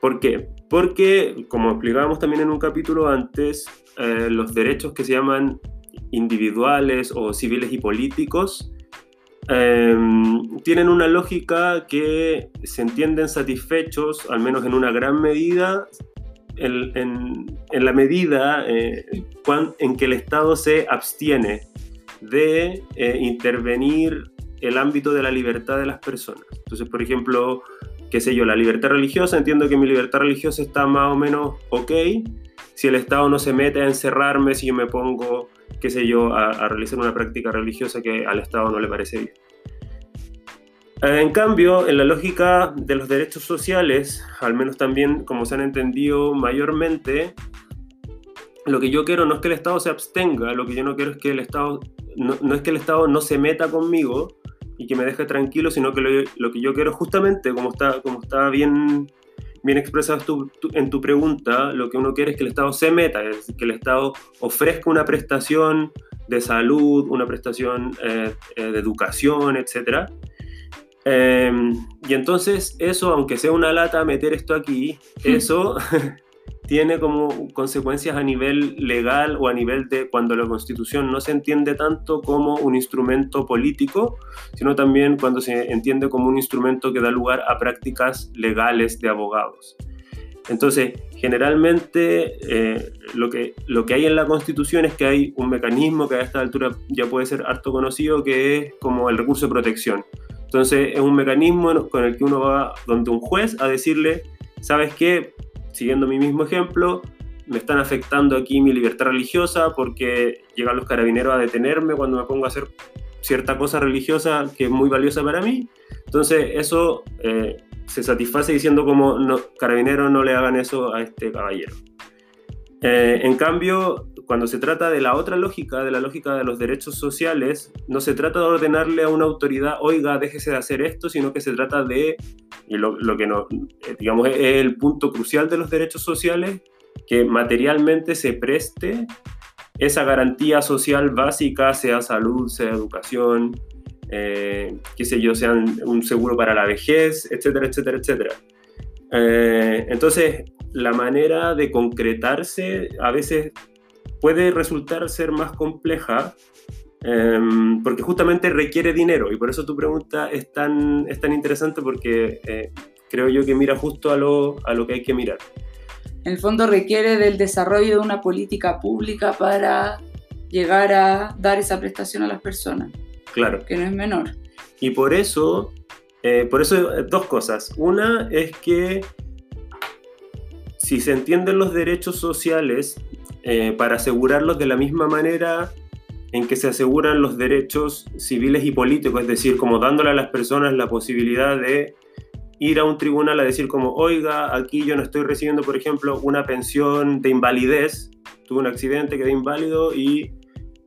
¿Por qué? Porque, como explicábamos también en un capítulo antes, eh, los derechos que se llaman individuales o civiles y políticos Em, tienen una lógica que se entienden satisfechos, al menos en una gran medida, en, la medida eh, en que el Estado se abstiene de eh, intervenir el ámbito de la libertad de las personas. Entonces, por ejemplo, qué sé yo, la libertad religiosa, entiendo que mi libertad religiosa está más o menos ok, si el Estado no se mete a encerrarme, si yo me pongo qué sé yo, a, realizar una práctica religiosa que al Estado no le parece bien. Eh, en cambio, en la lógica de los derechos sociales, al menos también como se han entendido mayormente, lo que yo quiero no es que el Estado se abstenga, lo que yo no quiero es que el Estado, no, es que el Estado no se meta conmigo y que me deje tranquilo, sino que lo, que yo quiero justamente, como está, como está bien bien expresado en tu pregunta, lo que uno quiere es que el Estado se meta, es que el Estado ofrezca una prestación de salud, una prestación eh, eh, de educación, etc. Em, y entonces eso, aunque sea una lata meter esto aquí, eso tiene como consecuencias a nivel legal o a nivel de cuando la constitución no se entiende tanto como un instrumento político, sino también cuando se entiende como un instrumento que da lugar a prácticas legales de abogados. Entonces, generalmente eh, lo, que, lo que hay en la Constitución es que hay un mecanismo que a esta altura ya puede ser harto conocido, que es como el recurso de protección. Entonces, es un mecanismo con el que uno va donde un juez a decirle, ¿sabes qué? Siguiendo mi mismo ejemplo, me están afectando aquí mi libertad religiosa porque llegan los carabineros a detenerme cuando me pongo a hacer cierta cosa religiosa que es muy valiosa para mí. Entonces, eso eh, se satisface diciendo como no, carabineros no le hagan eso a este caballero. Eh, en cambio, cuando se trata de la otra lógica, de la lógica de los derechos sociales, no se trata de ordenarle a una autoridad, oiga, déjese de hacer esto, sino que se trata de, y lo, que no, eh, digamos, es el punto crucial de los derechos sociales, que materialmente se preste esa garantía social básica, sea salud, sea educación, eh, qué sé yo, sean un seguro para la vejez, etcétera, etcétera, etcétera. Eh, entonces, la manera de concretarse a veces puede resultar ser más compleja em, porque justamente requiere dinero y por eso tu pregunta es tan, es tan interesante porque eh, creo yo que mira justo a lo, a lo que hay que mirar. En el fondo requiere del desarrollo de una política pública para llegar a dar esa prestación a las personas. Claro. Que no es menor. Y por eso, eh, por eso eh, dos cosas. Una es que si se entienden los derechos sociales eh, para asegurarlos de la misma manera en que se aseguran los derechos civiles y políticos, es decir, como dándole a las personas la posibilidad de ir a un tribunal a decir como, oiga, aquí yo no estoy recibiendo, por ejemplo, una pensión de invalidez, tuve un accidente, quedé inválido y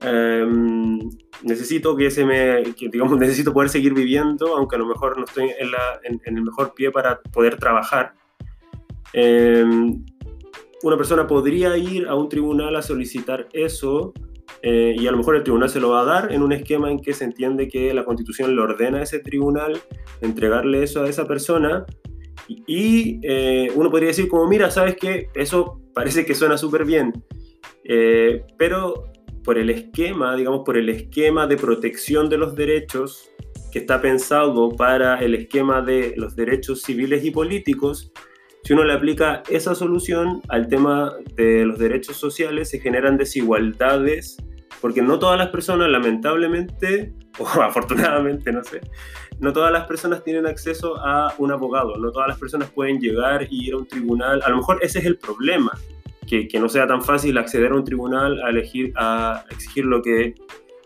em, necesito que se me, digamos, necesito poder seguir viviendo, aunque a lo mejor no estoy en, el mejor pie para poder trabajar. Em, una persona podría ir a un tribunal a solicitar eso eh, y a lo mejor el tribunal se lo va a dar en un esquema en que se entiende que la constitución le ordena a ese tribunal entregarle eso a esa persona y eh, uno podría decir como, mira, ¿sabes qué? Eso parece que suena súper bien, eh, pero por el esquema, digamos, por el esquema de protección de los derechos que está pensado para el esquema de los derechos civiles y políticos, si uno le aplica esa solución al tema de los derechos sociales, se generan desigualdades, porque no todas las personas, lamentablemente, o afortunadamente, no sé, no todas las personas tienen acceso a un abogado, no todas las personas pueden llegar y ir a un tribunal. A lo mejor ese es el problema, que, que no sea tan fácil acceder a un tribunal a, elegir, a exigir lo que,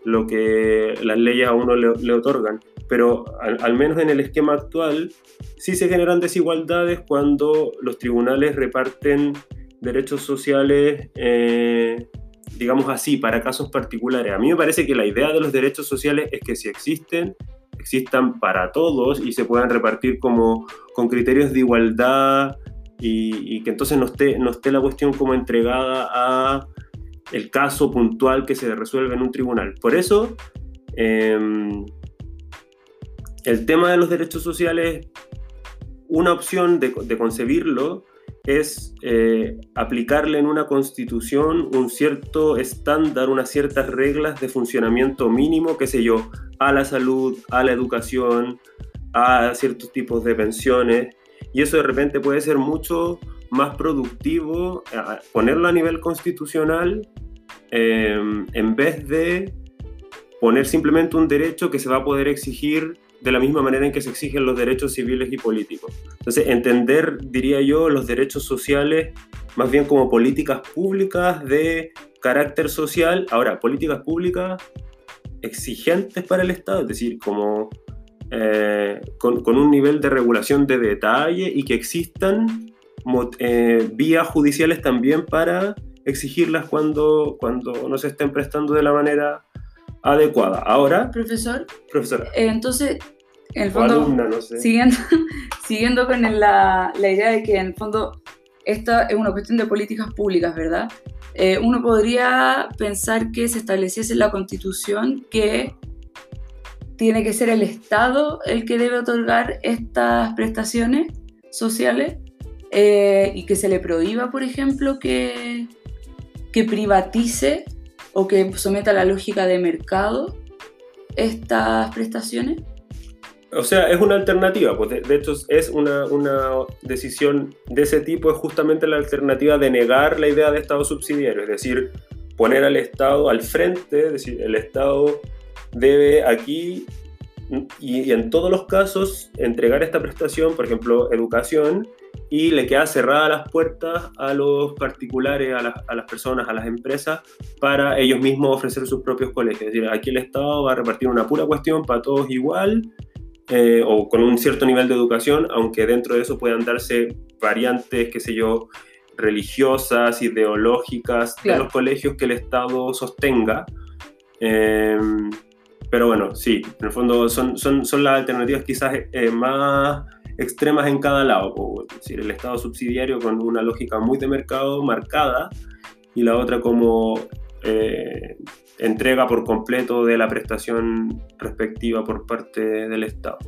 lo que las leyes a uno le, le otorgan pero al, menos en el esquema actual sí se generan desigualdades cuando los tribunales reparten derechos sociales, eh, digamos así, para casos particulares. A mí me parece que la idea de los derechos sociales es que si existen, existan para todos y se puedan repartir como con criterios de igualdad y, que entonces no esté, no esté la cuestión como entregada a el caso puntual que se resuelve en un tribunal. Por eso, em, el tema de los derechos sociales, una opción de, concebirlo es eh, aplicarle en una constitución un cierto estándar, unas ciertas reglas de funcionamiento mínimo, qué sé yo, a la salud, a la educación, a ciertos tipos de pensiones. Y eso de repente puede ser mucho más productivo ponerlo a nivel constitucional eh, en vez de poner simplemente un derecho que se va a poder exigir de la misma manera en que se exigen los derechos civiles y políticos. Entonces, entender, diría yo, los derechos sociales más bien como políticas públicas de carácter social, ahora, políticas públicas exigentes para el Estado, es decir, como eh, con, un nivel de regulación de detalle y que existan eh, vías judiciales también para exigirlas cuando, cuando no se estén prestando de la manera adecuada. Ahora, profesor, profesor. Eh, entonces, en el fondo, siguiendo, siguiendo con la, la, idea de que en el fondo esta es una cuestión de políticas públicas, ¿verdad? Eh, uno podría pensar que se estableciese en la Constitución que tiene que ser el Estado el que debe otorgar estas prestaciones sociales eh, y que se le prohíba, por ejemplo, que, que privatice o que someta a la lógica de mercado estas prestaciones? O sea, es una alternativa, pues de, hecho es una, una, decisión de ese tipo, es justamente la alternativa de negar la idea de Estado subsidiario, es decir, poner al Estado al frente, es decir, el Estado debe aquí y, en todos los casos entregar esta prestación, por ejemplo, educación, y le queda cerradas las puertas a los particulares, a, a, las personas, a las empresas, para ellos mismos ofrecer sus propios colegios. Es decir, aquí el Estado va a repartir una pura cuestión para todos igual, eh, o con un cierto nivel de educación, aunque dentro de eso puedan darse variantes, qué sé yo, religiosas, ideológicas de los colegios que el Estado sostenga. Eh, pero bueno, sí, en el fondo son, son, son las alternativas quizás eh, más extremas en cada lado. Es decir, el Estado subsidiario con una lógica muy de mercado marcada y la otra como eh, entrega por completo de la prestación respectiva por parte del Estado.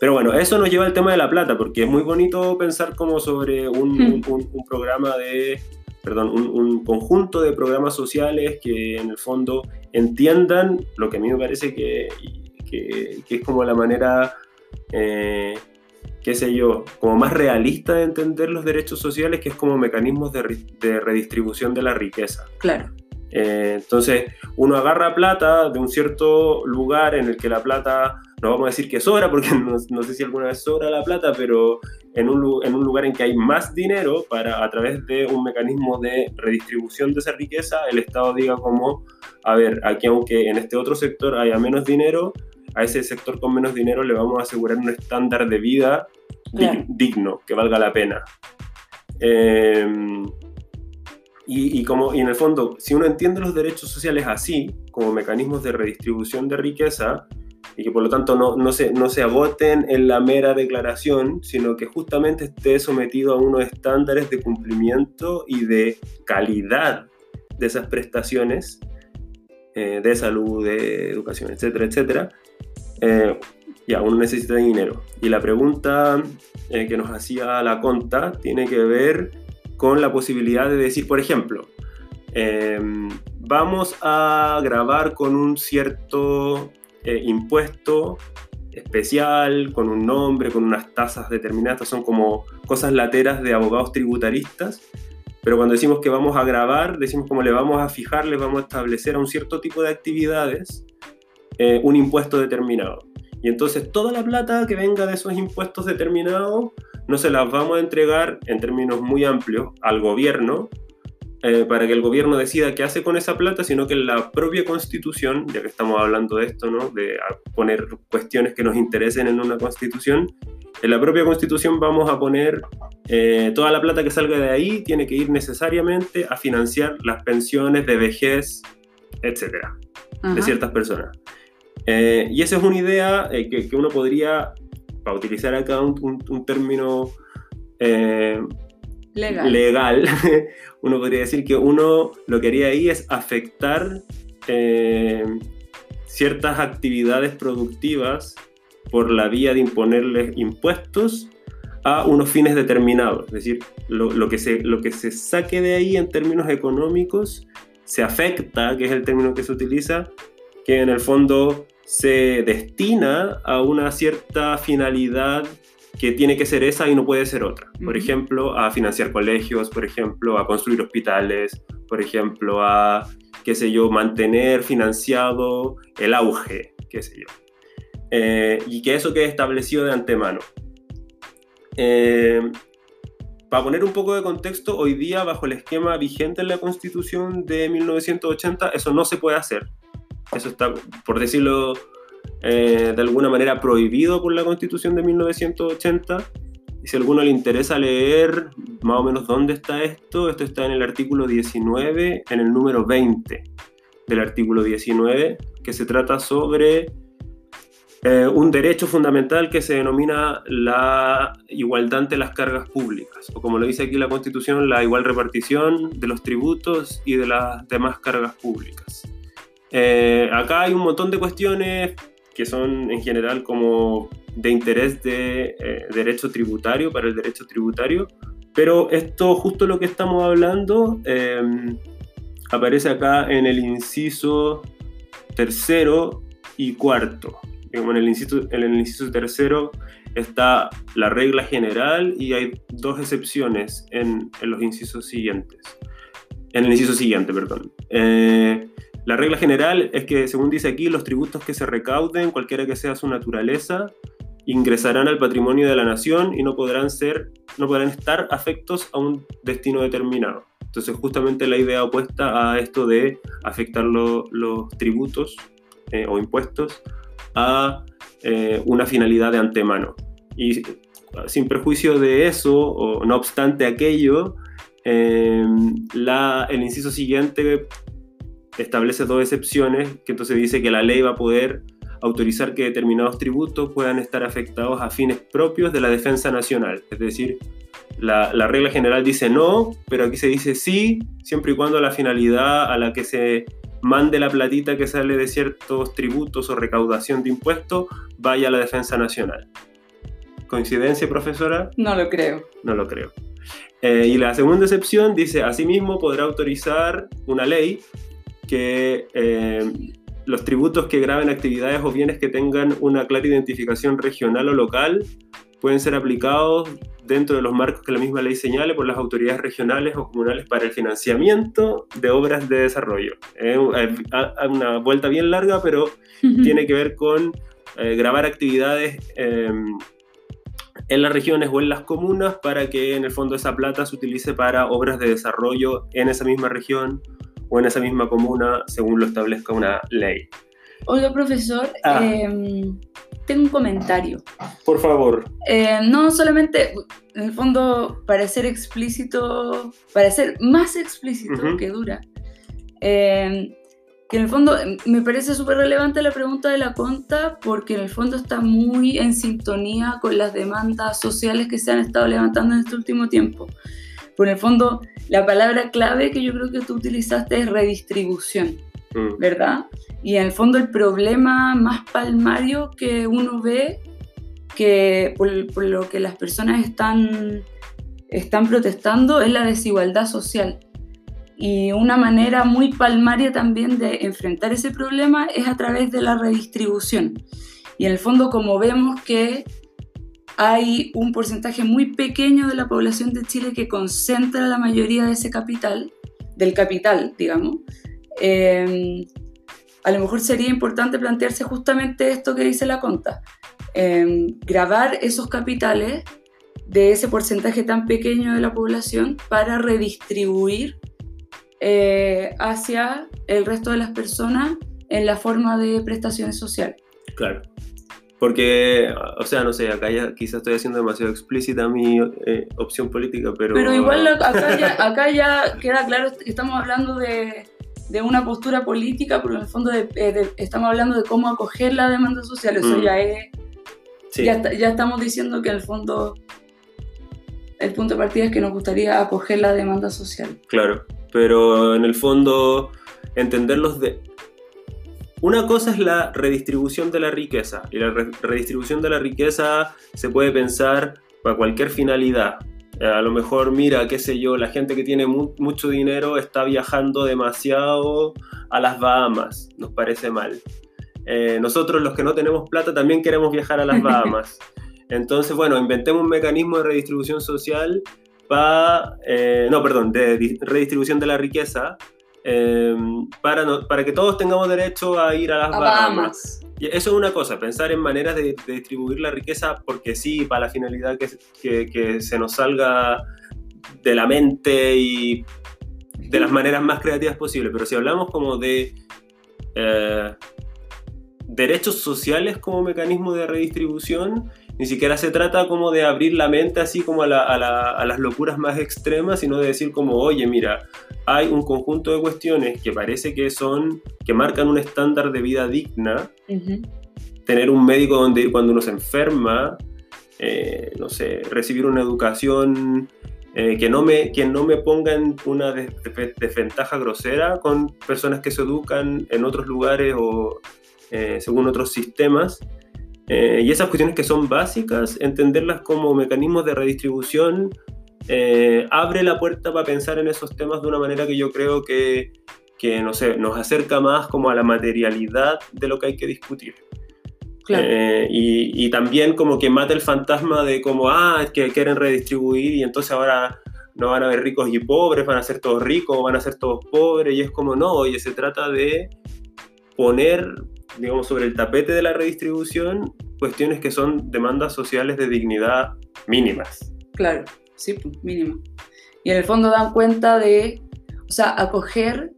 Pero bueno, eso nos lleva al tema de la plata, porque es muy bonito pensar como sobre un, un programa de perdón, un, conjunto de programas sociales que en el fondo entiendan lo que a mí me parece que, que, es como la manera, eh, qué sé yo, como más realista de entender los derechos sociales, que es como mecanismos de, de redistribución de la riqueza. Claro. Eh, entonces, uno agarra plata de un cierto lugar en el que la plata, no vamos a decir que sobra, porque no, sé si alguna vez sobra la plata, pero en un, en un, lugar en que hay más dinero, para a través de un mecanismo de redistribución de esa riqueza, el Estado diga como, a ver, aquí aunque en este otro sector haya menos dinero, a ese sector con menos dinero le vamos a asegurar un estándar de vida digno, que valga la pena. Eh, y, como, y en el fondo, si uno entiende los derechos sociales así, como mecanismos de redistribución de riqueza, y que por lo tanto no, no, se, no se agoten en la mera declaración, sino que justamente esté sometido a unos estándares de cumplimiento y de calidad de esas prestaciones eh, de salud, de educación, etcétera, etcétera, eh, ya uno necesita dinero. Y la pregunta eh, que nos hacía la conta tiene que ver con la posibilidad de decir, por ejemplo, em, vamos a grabar con un cierto eh, impuesto especial, con un nombre, con unas tasas determinadas, son como cosas lateras de abogados tributaristas, pero cuando decimos que vamos a grabar, decimos como le vamos a fijar, le vamos a establecer a un cierto tipo de actividades eh, un impuesto determinado. Y entonces toda la plata que venga de esos impuestos determinados no se las vamos a entregar en términos muy amplios al gobierno eh, para que el gobierno decida qué hace con esa plata, sino que la propia constitución, ya que estamos hablando de esto, ¿no? de poner cuestiones que nos interesen en una constitución, en la propia constitución vamos a poner eh, toda la plata que salga de ahí tiene que ir necesariamente a financiar las pensiones de vejez, etcétera, de ciertas personas. Eh, y esa es una idea que, que, uno podría para utilizar acá un, término eh, legal. uno podría decir que uno lo que haría ahí es afectar eh, ciertas actividades productivas por la vía de imponerles impuestos a unos fines determinados. Es decir, lo, que se, lo que se saque de ahí en términos económicos se afecta, que es el término que se utiliza, que en el fondo se destina a una cierta finalidad que tiene que ser esa y no puede ser otra. Por ejemplo, a financiar colegios, por ejemplo, a construir hospitales, por ejemplo, a, qué sé yo, mantener financiado el auge, qué sé yo. Eh, y que eso quede establecido de antemano. Eh, para poner un poco de contexto, hoy día, bajo el esquema vigente en la Constitución de 1980, eso no se puede hacer. Eso está, por decirlo eh, de alguna manera, prohibido por la Constitución de 1980. Y si a alguno le interesa leer más o menos dónde está esto, esto está en el artículo 19, en el número 20 del artículo 19, que se trata sobre eh, un derecho fundamental que se denomina la igualdad ante las cargas públicas, o como lo dice aquí la Constitución, la igual repartición de los tributos y de las demás cargas públicas. Eh, acá hay un montón de cuestiones que son en general como de interés de eh, derecho tributario para el derecho tributario, Pero esto, justo lo que estamos hablando, em, aparece acá en el inciso tercero y cuarto. en el inciso, en el inciso tercero está la regla general y hay dos excepciones en, en los incisos siguientes. En el inciso siguiente, perdón. Eh, la regla general es que, según dice aquí, los tributos que se recauden, cualquiera que sea su naturaleza, ingresarán al patrimonio de la nación y no podrán ser, no podrán estar afectos a un destino determinado. Entonces, justamente la idea opuesta a esto de afectar los tributos eh, o impuestos a eh, una finalidad de antemano. Y sin perjuicio de eso, o no obstante aquello, eh, la, el inciso siguiente establece dos excepciones, que entonces dice que la ley va a poder autorizar que determinados tributos puedan estar afectados a fines propios de la defensa nacional. Es decir, la, la, regla general dice no, pero aquí se dice sí, siempre y cuando la finalidad a la que se mande la platita que sale de ciertos tributos o recaudación de impuestos vaya a la defensa nacional. ¿Coincidencia, profesora? No lo creo. No lo creo. Eh, y la segunda excepción dice, asimismo podrá autorizar una ley que eh, los tributos que graben actividades o bienes que tengan una clara identificación regional o local pueden ser aplicados dentro de los marcos que la misma ley señale por las autoridades regionales o comunales para el financiamiento de obras de desarrollo. Es una vuelta bien larga, pero tiene que ver con eh, grabar actividades em, en las regiones o en las comunas para que en el fondo esa plata se utilice para obras de desarrollo en esa misma región o en esa misma comuna según lo establezca una ley. Hola profesor, ah. em, tengo un comentario. Por favor. Eh, no solamente, en el fondo, para ser explícito, para ser más explícito que dura, em, que en el fondo me parece súper relevante la pregunta de la conta porque en el fondo está muy en sintonía con las demandas sociales que se han estado levantando en este último tiempo. Por el fondo, la palabra clave que yo creo que tú utilizaste es redistribución, mm. ¿verdad? Y en el fondo el problema más palmario que uno ve, que por, lo que las personas están, están protestando, es la desigualdad social. Y una manera muy palmaria también de enfrentar ese problema es a través de la redistribución. Y en el fondo, como vemos que hay un porcentaje muy pequeño de la población de Chile que concentra la mayoría de ese capital, del capital, digamos. Eh, a lo mejor sería importante plantearse justamente esto que dice la conta, eh, grabar esos capitales de ese porcentaje tan pequeño de la población para redistribuir eh, hacia el resto de las personas en la forma de prestaciones sociales. Claro. Porque, o sea, no sé, acá ya quizás estoy haciendo demasiado explícita mi eh, opción política, pero... Pero igual acá ya, acá ya queda claro que estamos hablando de, de, una postura política, pero en el fondo eh, estamos hablando de cómo acoger la demanda social. Eso mm. ya es... Ya, ya estamos diciendo que en el fondo el punto de partida es que nos gustaría acoger la demanda social. Claro, pero en el fondo entender los de una cosa es la redistribución de la riqueza, y la redistribución de la riqueza se puede pensar para cualquier finalidad. Eh, a lo mejor, mira, qué sé yo, la gente que tiene mucho dinero está viajando demasiado a las Bahamas, nos parece mal. Eh, nosotros los que no tenemos plata también queremos viajar a las Bahamas. Entonces, bueno, inventemos un mecanismo de redistribución social para, eh, no, perdón, de redistribución de la riqueza Em, para, para que todos tengamos derecho a ir a las Bahamas. Y eso es una cosa, pensar en maneras de, distribuir la riqueza porque sí, para la finalidad que, que, se nos salga de la mente y de las maneras más creativas posibles. Pero si hablamos como de eh, derechos sociales como mecanismo de redistribución, ni siquiera se trata como de abrir la mente así como a, las locuras más extremas, sino de decir como, oye, mira, hay un conjunto de cuestiones que parece que son, que marcan un estándar de vida digna, tener un médico donde ir cuando uno se enferma, eh, no sé, recibir una educación eh, que, no me, que no me ponga en una desventaja grosera con personas que se educan en otros lugares o eh, según otros sistemas. Eh, y esas cuestiones que son básicas, entenderlas como mecanismos de redistribución eh, abre la puerta para pensar en esos temas de una manera que yo creo que, que, no sé, nos acerca más como a la materialidad de lo que hay que discutir. Claro. Eh, y, y también como que mata el fantasma de como, ah, es que quieren redistribuir y entonces ahora no van a haber ricos y pobres, van a ser todos ricos, van a ser todos pobres, y es como, no, oye, se trata de poner, digamos, sobre el tapete de la redistribución cuestiones que son demandas sociales de dignidad mínimas. Claro, sí, pues, mínimo. Y en el fondo dan cuenta de, o sea, acoger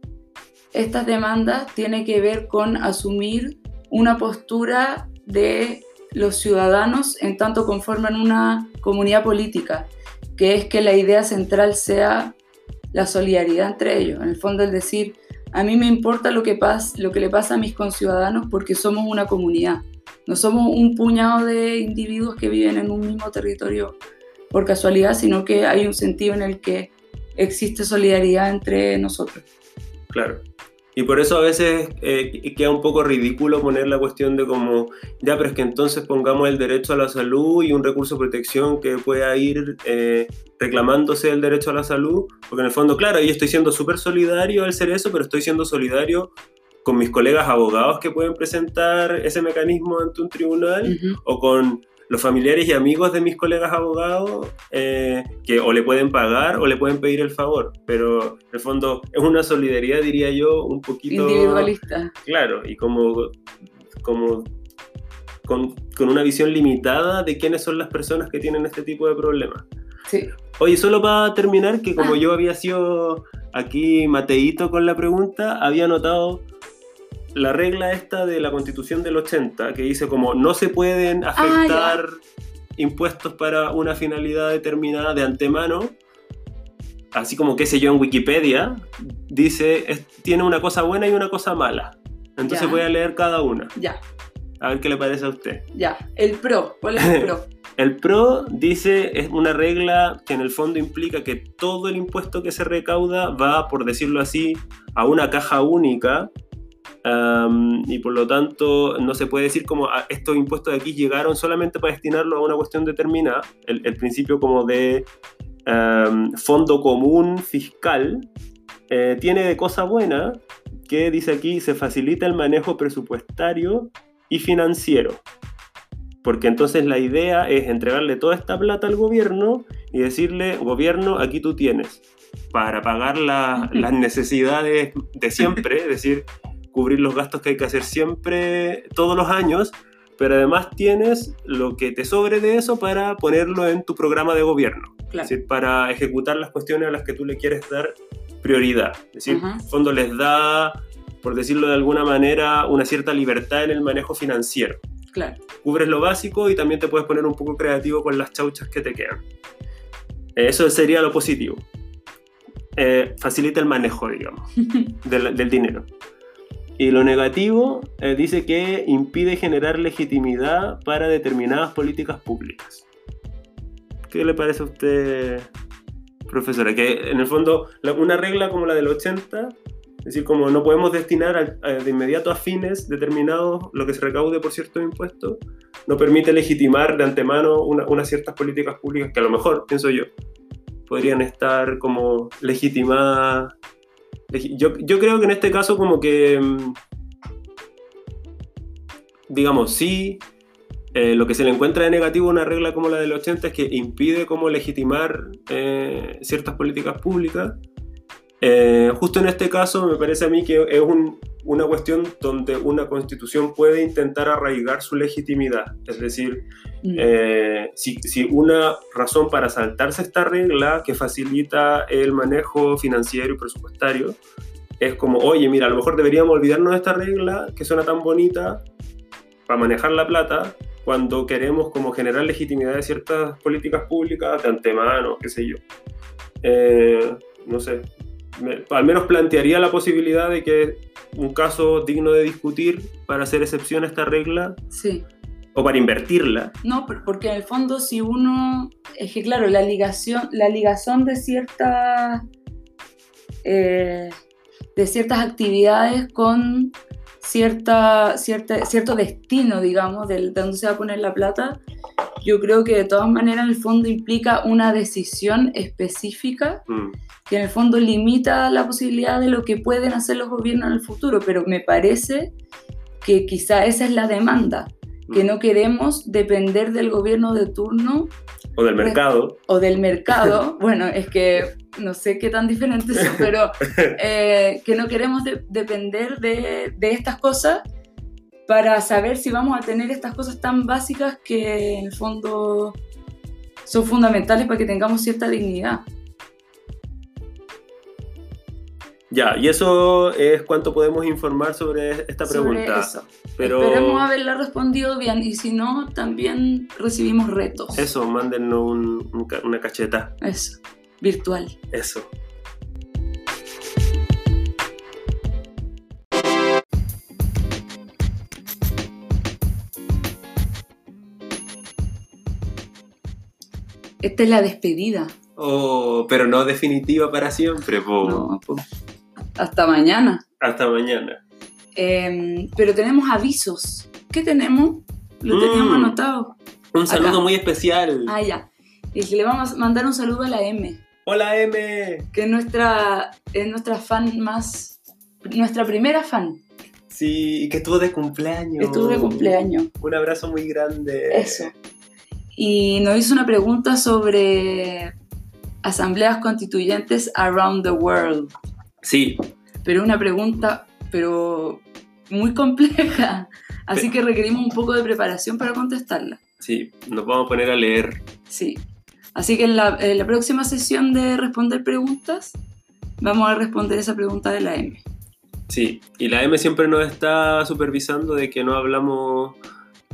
estas demandas tiene que ver con asumir una postura de los ciudadanos en tanto conforman una comunidad política, que es que la idea central sea la solidaridad entre ellos. En el fondo es decir, a mí me importa lo que, pasa, lo que le pasa a mis conciudadanos porque somos una comunidad. No somos un puñado de individuos que viven en un mismo territorio por casualidad, sino que hay un sentido en el que existe solidaridad entre nosotros. Claro. Y por eso a veces eh, queda un poco ridículo poner la cuestión de como, ya, pero es que entonces pongamos el derecho a la salud y un recurso de protección que pueda ir eh, reclamándose el derecho a la salud, porque en el fondo, claro, yo estoy siendo súper solidario al ser eso, pero estoy siendo solidario con mis colegas abogados que pueden presentar ese mecanismo ante un tribunal Ujú. o con los familiares y amigos de mis colegas abogados eh, que o le pueden pagar o le pueden pedir el favor, pero en el fondo es una solidaridad, diría yo, un poquito... Individualista. Claro, y como, como con, con una visión limitada de quiénes son las personas que tienen este tipo de problemas. Sí. Oye, solo para terminar, que como Ah. yo había sido aquí mateíto con la pregunta, había notado la regla esta de la constitución del 80, que dice como no se pueden afectar impuestos para una finalidad determinada de antemano, así como qué sé yo en Wikipedia, dice, es- tiene una cosa buena y una cosa mala. Entonces Ya. voy a leer cada una, Ya, a ver qué le parece a usted. ya. El pro. ¿Cuál es el pro? El PRO dice es una regla que en el fondo implica que todo el impuesto que se recauda va, por decirlo así, a una caja única am, y por lo tanto no se puede decir como "Ah, estos impuestos de aquí llegaron solamente para destinarlo a una cuestión determinada. El, el principio como de fondo común fiscal eh, tiene de cosa buena que dice aquí se facilita el manejo presupuestario y financiero porque entonces la idea es entregarle toda esta plata al gobierno y decirle, gobierno, aquí tú tienes, para pagar la- las necesidades de siempre, es decir, cubrir los gastos que hay que hacer siempre, todos los años, pero además tienes lo que te sobre de eso para ponerlo en tu programa de gobierno, es decir, para ejecutar las cuestiones a las que tú le quieres dar prioridad. Es decir, Ajá. el fondo les da, por decirlo de alguna manera, una cierta libertad en el manejo financiero Claro. cubres lo básico y también te puedes poner un poco creativo con las chauchas que te quedan. Eso sería lo positivo. Eh, facilita el manejo, digamos, del, del dinero. Y lo negativo eh, dice que impide generar legitimidad para determinadas políticas públicas. ¿Qué le parece a usted, profesora? Que en el fondo una regla como la del 80 es decir, como no podemos destinar de inmediato a fines determinados lo que se recaude por ciertos impuestos, no permite legitimar de antemano una- unas ciertas políticas públicas que a lo mejor, pienso yo, podrían estar como legitimadas. Yo, yo creo que en este caso como que, mm, digamos, sí, eh, lo que se le encuentra de negativo a una regla como la del 80 es que impide como legitimar eh, ciertas políticas públicas. Eh, justo en este caso me parece a mí que es un- una cuestión donde una constitución puede intentar arraigar su legitimidad. Es decir. Eh, si, si una razón para saltarse esta regla que facilita el manejo financiero y presupuestario es como, oye, mira, a lo mejor deberíamos olvidarnos de esta regla que suena tan bonita para manejar la plata cuando queremos como generar legitimidad de ciertas políticas públicas de antemano, qué sé yo. Eh, no sé, me- al menos plantearía la posibilidad de que un caso digno de discutir para hacer excepción a esta regla Sí. O para invertirla. No, por- porque en el fondo si uno, es que claro, la ligación, la ligazón de ciertas, eh, de ciertas actividades con cierta, cierta, cierto destino, digamos, del- de donde se va a poner la plata, yo creo que de todas maneras en el fondo implica una decisión específica Mm, que en el fondo limita la posibilidad de lo que pueden hacer los gobiernos en el futuro, pero me parece que quizá esa es la demanda, que no queremos depender del gobierno de turno O del mercado. o del mercado, bueno, es que no sé qué tan diferentes son, pero eh, que no queremos de- depender de, de estas cosas para saber si vamos a tener estas cosas tan básicas que en el fondo son fundamentales para que tengamos cierta dignidad. Ya, y eso es cuánto podemos informar sobre esta Sobre pregunta. eso. Pero Esperemos haberla respondido bien y si no, también recibimos retos. eso, mándennos un- un una cacheta. Eso, virtual. Eso. Esta es la despedida. Oh, pero no definitiva para siempre, po. No, pues, hasta mañana. Hasta mañana. Eh, pero tenemos avisos. ¿Qué tenemos? Lo Mm. teníamos anotado. Un saludo Acá. muy especial. Ah, ya. Y le vamos a mandar un saludo a la M, Hola, M. que es nuestra, es nuestra fan más. Nuestra primera fan. Sí, y que estuvo de cumpleaños. Estuvo de cumpleaños. Un abrazo muy grande. Eso. Y nos hizo una pregunta sobre asambleas constituyentes around the world. Sí, Pero una pregunta, pero muy compleja. Así que requerimos un poco de preparación para contestarla. sí, nos vamos a poner a leer. Sí. Así que en la, en la próxima sesión de responder preguntas, vamos a responder esa pregunta de la M. Sí, y la M siempre nos está supervisando de que no hablamos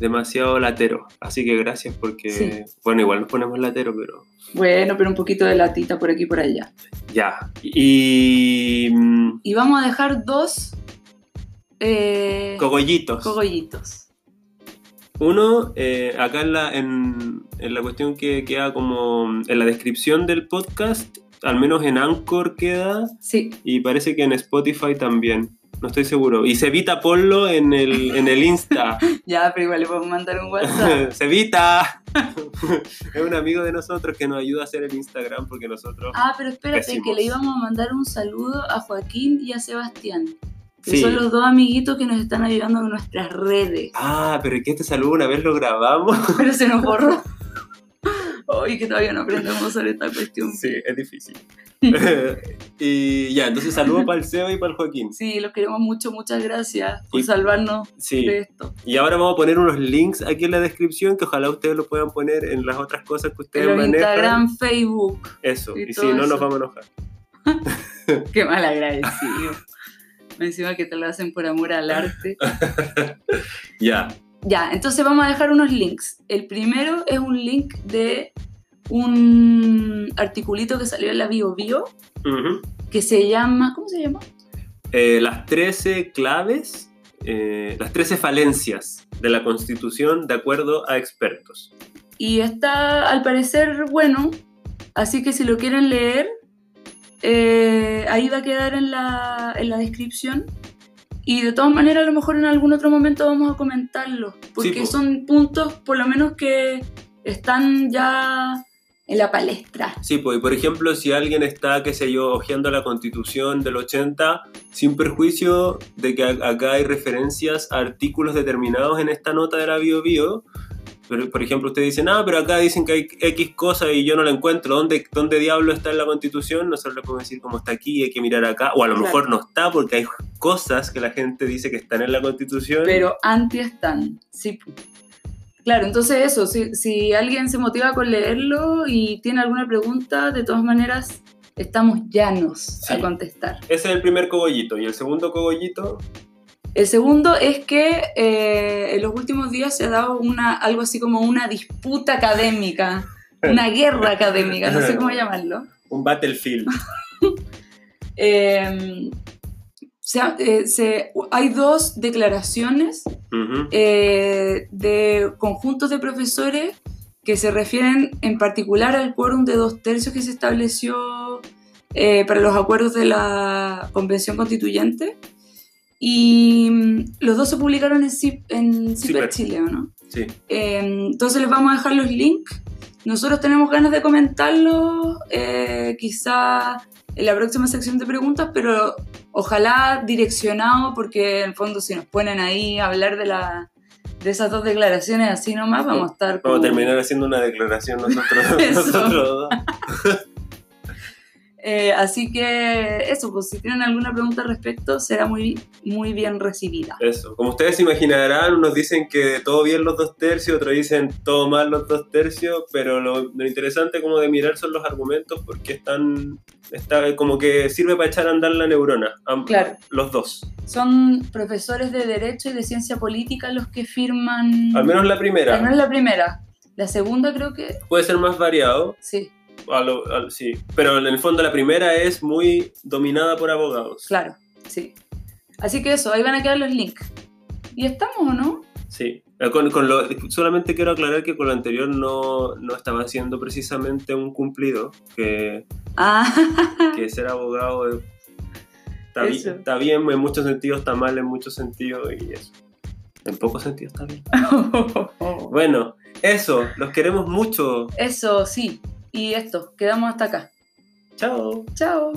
demasiado latero. Así que gracias porque, Sí. bueno, igual nos ponemos latero, pero Bueno, pero un poquito de latita por aquí y por allá. ya. Y... mm, Y vamos a dejar dos eh, cogollitos. cogollitos. Uno, eh, acá en la, en, en la cuestión que queda como en la descripción del podcast, al menos en Anchor queda, Sí, y parece que en Spotify también. No estoy seguro. Y Cevita ponlo en el, en el Insta. ya, pero igual le podemos mandar un WhatsApp. Cevita. es un amigo de nosotros que nos ayuda a hacer el Instagram porque nosotros... Ah, pero espérate, que le íbamos a mandar un saludo a Joaquín y a Sebastián, que Sí. son los dos amiguitos que nos están ayudando con nuestras redes. Ah, pero es que este saludo una vez lo grabamos. Pero se nos borró. Hoy que todavía no aprendemos usar esta cuestión. sí, es difícil. y ya, entonces saludo para el Seba y para el Joaquín. Sí, los queremos mucho, muchas gracias por Y- salvarnos Sí. de esto. Y ahora vamos a poner unos links aquí en la descripción que ojalá ustedes lo puedan poner en las otras cosas que ustedes los manejan. Instagram, Facebook. Eso. y Y, si no, eso. nos vamos a enojar. Qué mal agradecido. Encima que te lo hacen por amor al arte. Ya. Ya, entonces vamos a dejar unos links. El primero es un link de un articulito que salió en la Bio Bio que se llama. ¿Cómo se llama? Eh, las 13 claves, eh, las 13 falencias de la Constitución de acuerdo a expertos. Y está al parecer bueno, así que si lo quieren leer, eh, ahí va a quedar en la, en la descripción. Y de todas maneras, a lo mejor en algún otro momento vamos a comentarlo, porque po. son puntos por lo menos que están ya en la palestra. Sí, pues, y por ejemplo, si alguien está, qué sé yo, hojeando la Constitución del 80, sin perjuicio de que acá hay referencias a artículos determinados en esta nota de la Bio Bio, pero, por ejemplo, ustedes dicen, ah, pero acá dicen que hay X cosa y yo no la encuentro, ¿dónde, dónde diablo está en la Constitución? Nosotros le podemos decir cómo está aquí, hay que mirar acá, o a lo Claro. mejor no está porque hay cosas que la gente dice que están en la Constitución. Pero anti están, sí. Claro, entonces eso, si, si alguien se motiva con leerlo y tiene alguna pregunta, de todas maneras estamos llanos a Sí. contestar. Ese es el primer cogollito. Y el segundo cogollito, El segundo es que eh, en los últimos días se ha dado una, algo así como una disputa académica, una guerra académica, no sé cómo llamarlo. un battlefield. Eh, se ha- eh, se- hay dos declaraciones eh, de conjuntos de profesores que se refieren en particular al quórum de dos tercios que se estableció eh, para los acuerdos de la Convención Constituyente. Y mm, los dos se publicaron en, CIP, en CIPER. Chile, ¿o no? Sí. Eh, entonces les vamos a dejar los links. Nosotros tenemos ganas de comentarlos, eh, quizá en la próxima sección de preguntas, pero ojalá direccionado, porque en el fondo si nos ponen ahí a hablar de, la, de esas dos declaraciones así nomás, vamos a estar... Vamos a como- terminar haciendo una declaración nosotros, nosotros dos. Eh, así que eso, pues si tienen alguna pregunta al respecto, será muy, muy bien recibida. Eso. Como ustedes se imaginarán, unos dicen que todo bien los dos tercios, otros dicen todo mal los dos tercios, pero lo, lo interesante como de mirar son los argumentos porque están, está, como que sirve para echar a andar la neurona, am- Claro. los dos. Son profesores de Derecho y de Ciencia Política los que firman... Al menos la primera. Al menos la primera. La segunda creo que... Puede ser más variado, Sí, a lo- a- sí, pero en el fondo la primera es muy dominada por abogados. claro, sí. Así que eso, ahí van a quedar los links. ¿Y estamos o no? Sí. Eh, Con, con lo, solamente quiero aclarar que con lo anterior no, no estaba haciendo precisamente un cumplido, que, Ah, que ser abogado es- está, está bien en muchos sentidos, está mal en muchos sentidos y eso. En pocos sentidos está bien. Bueno, eso, los queremos mucho. Eso, sí. Y esto, quedamos hasta acá. Chao. Chao.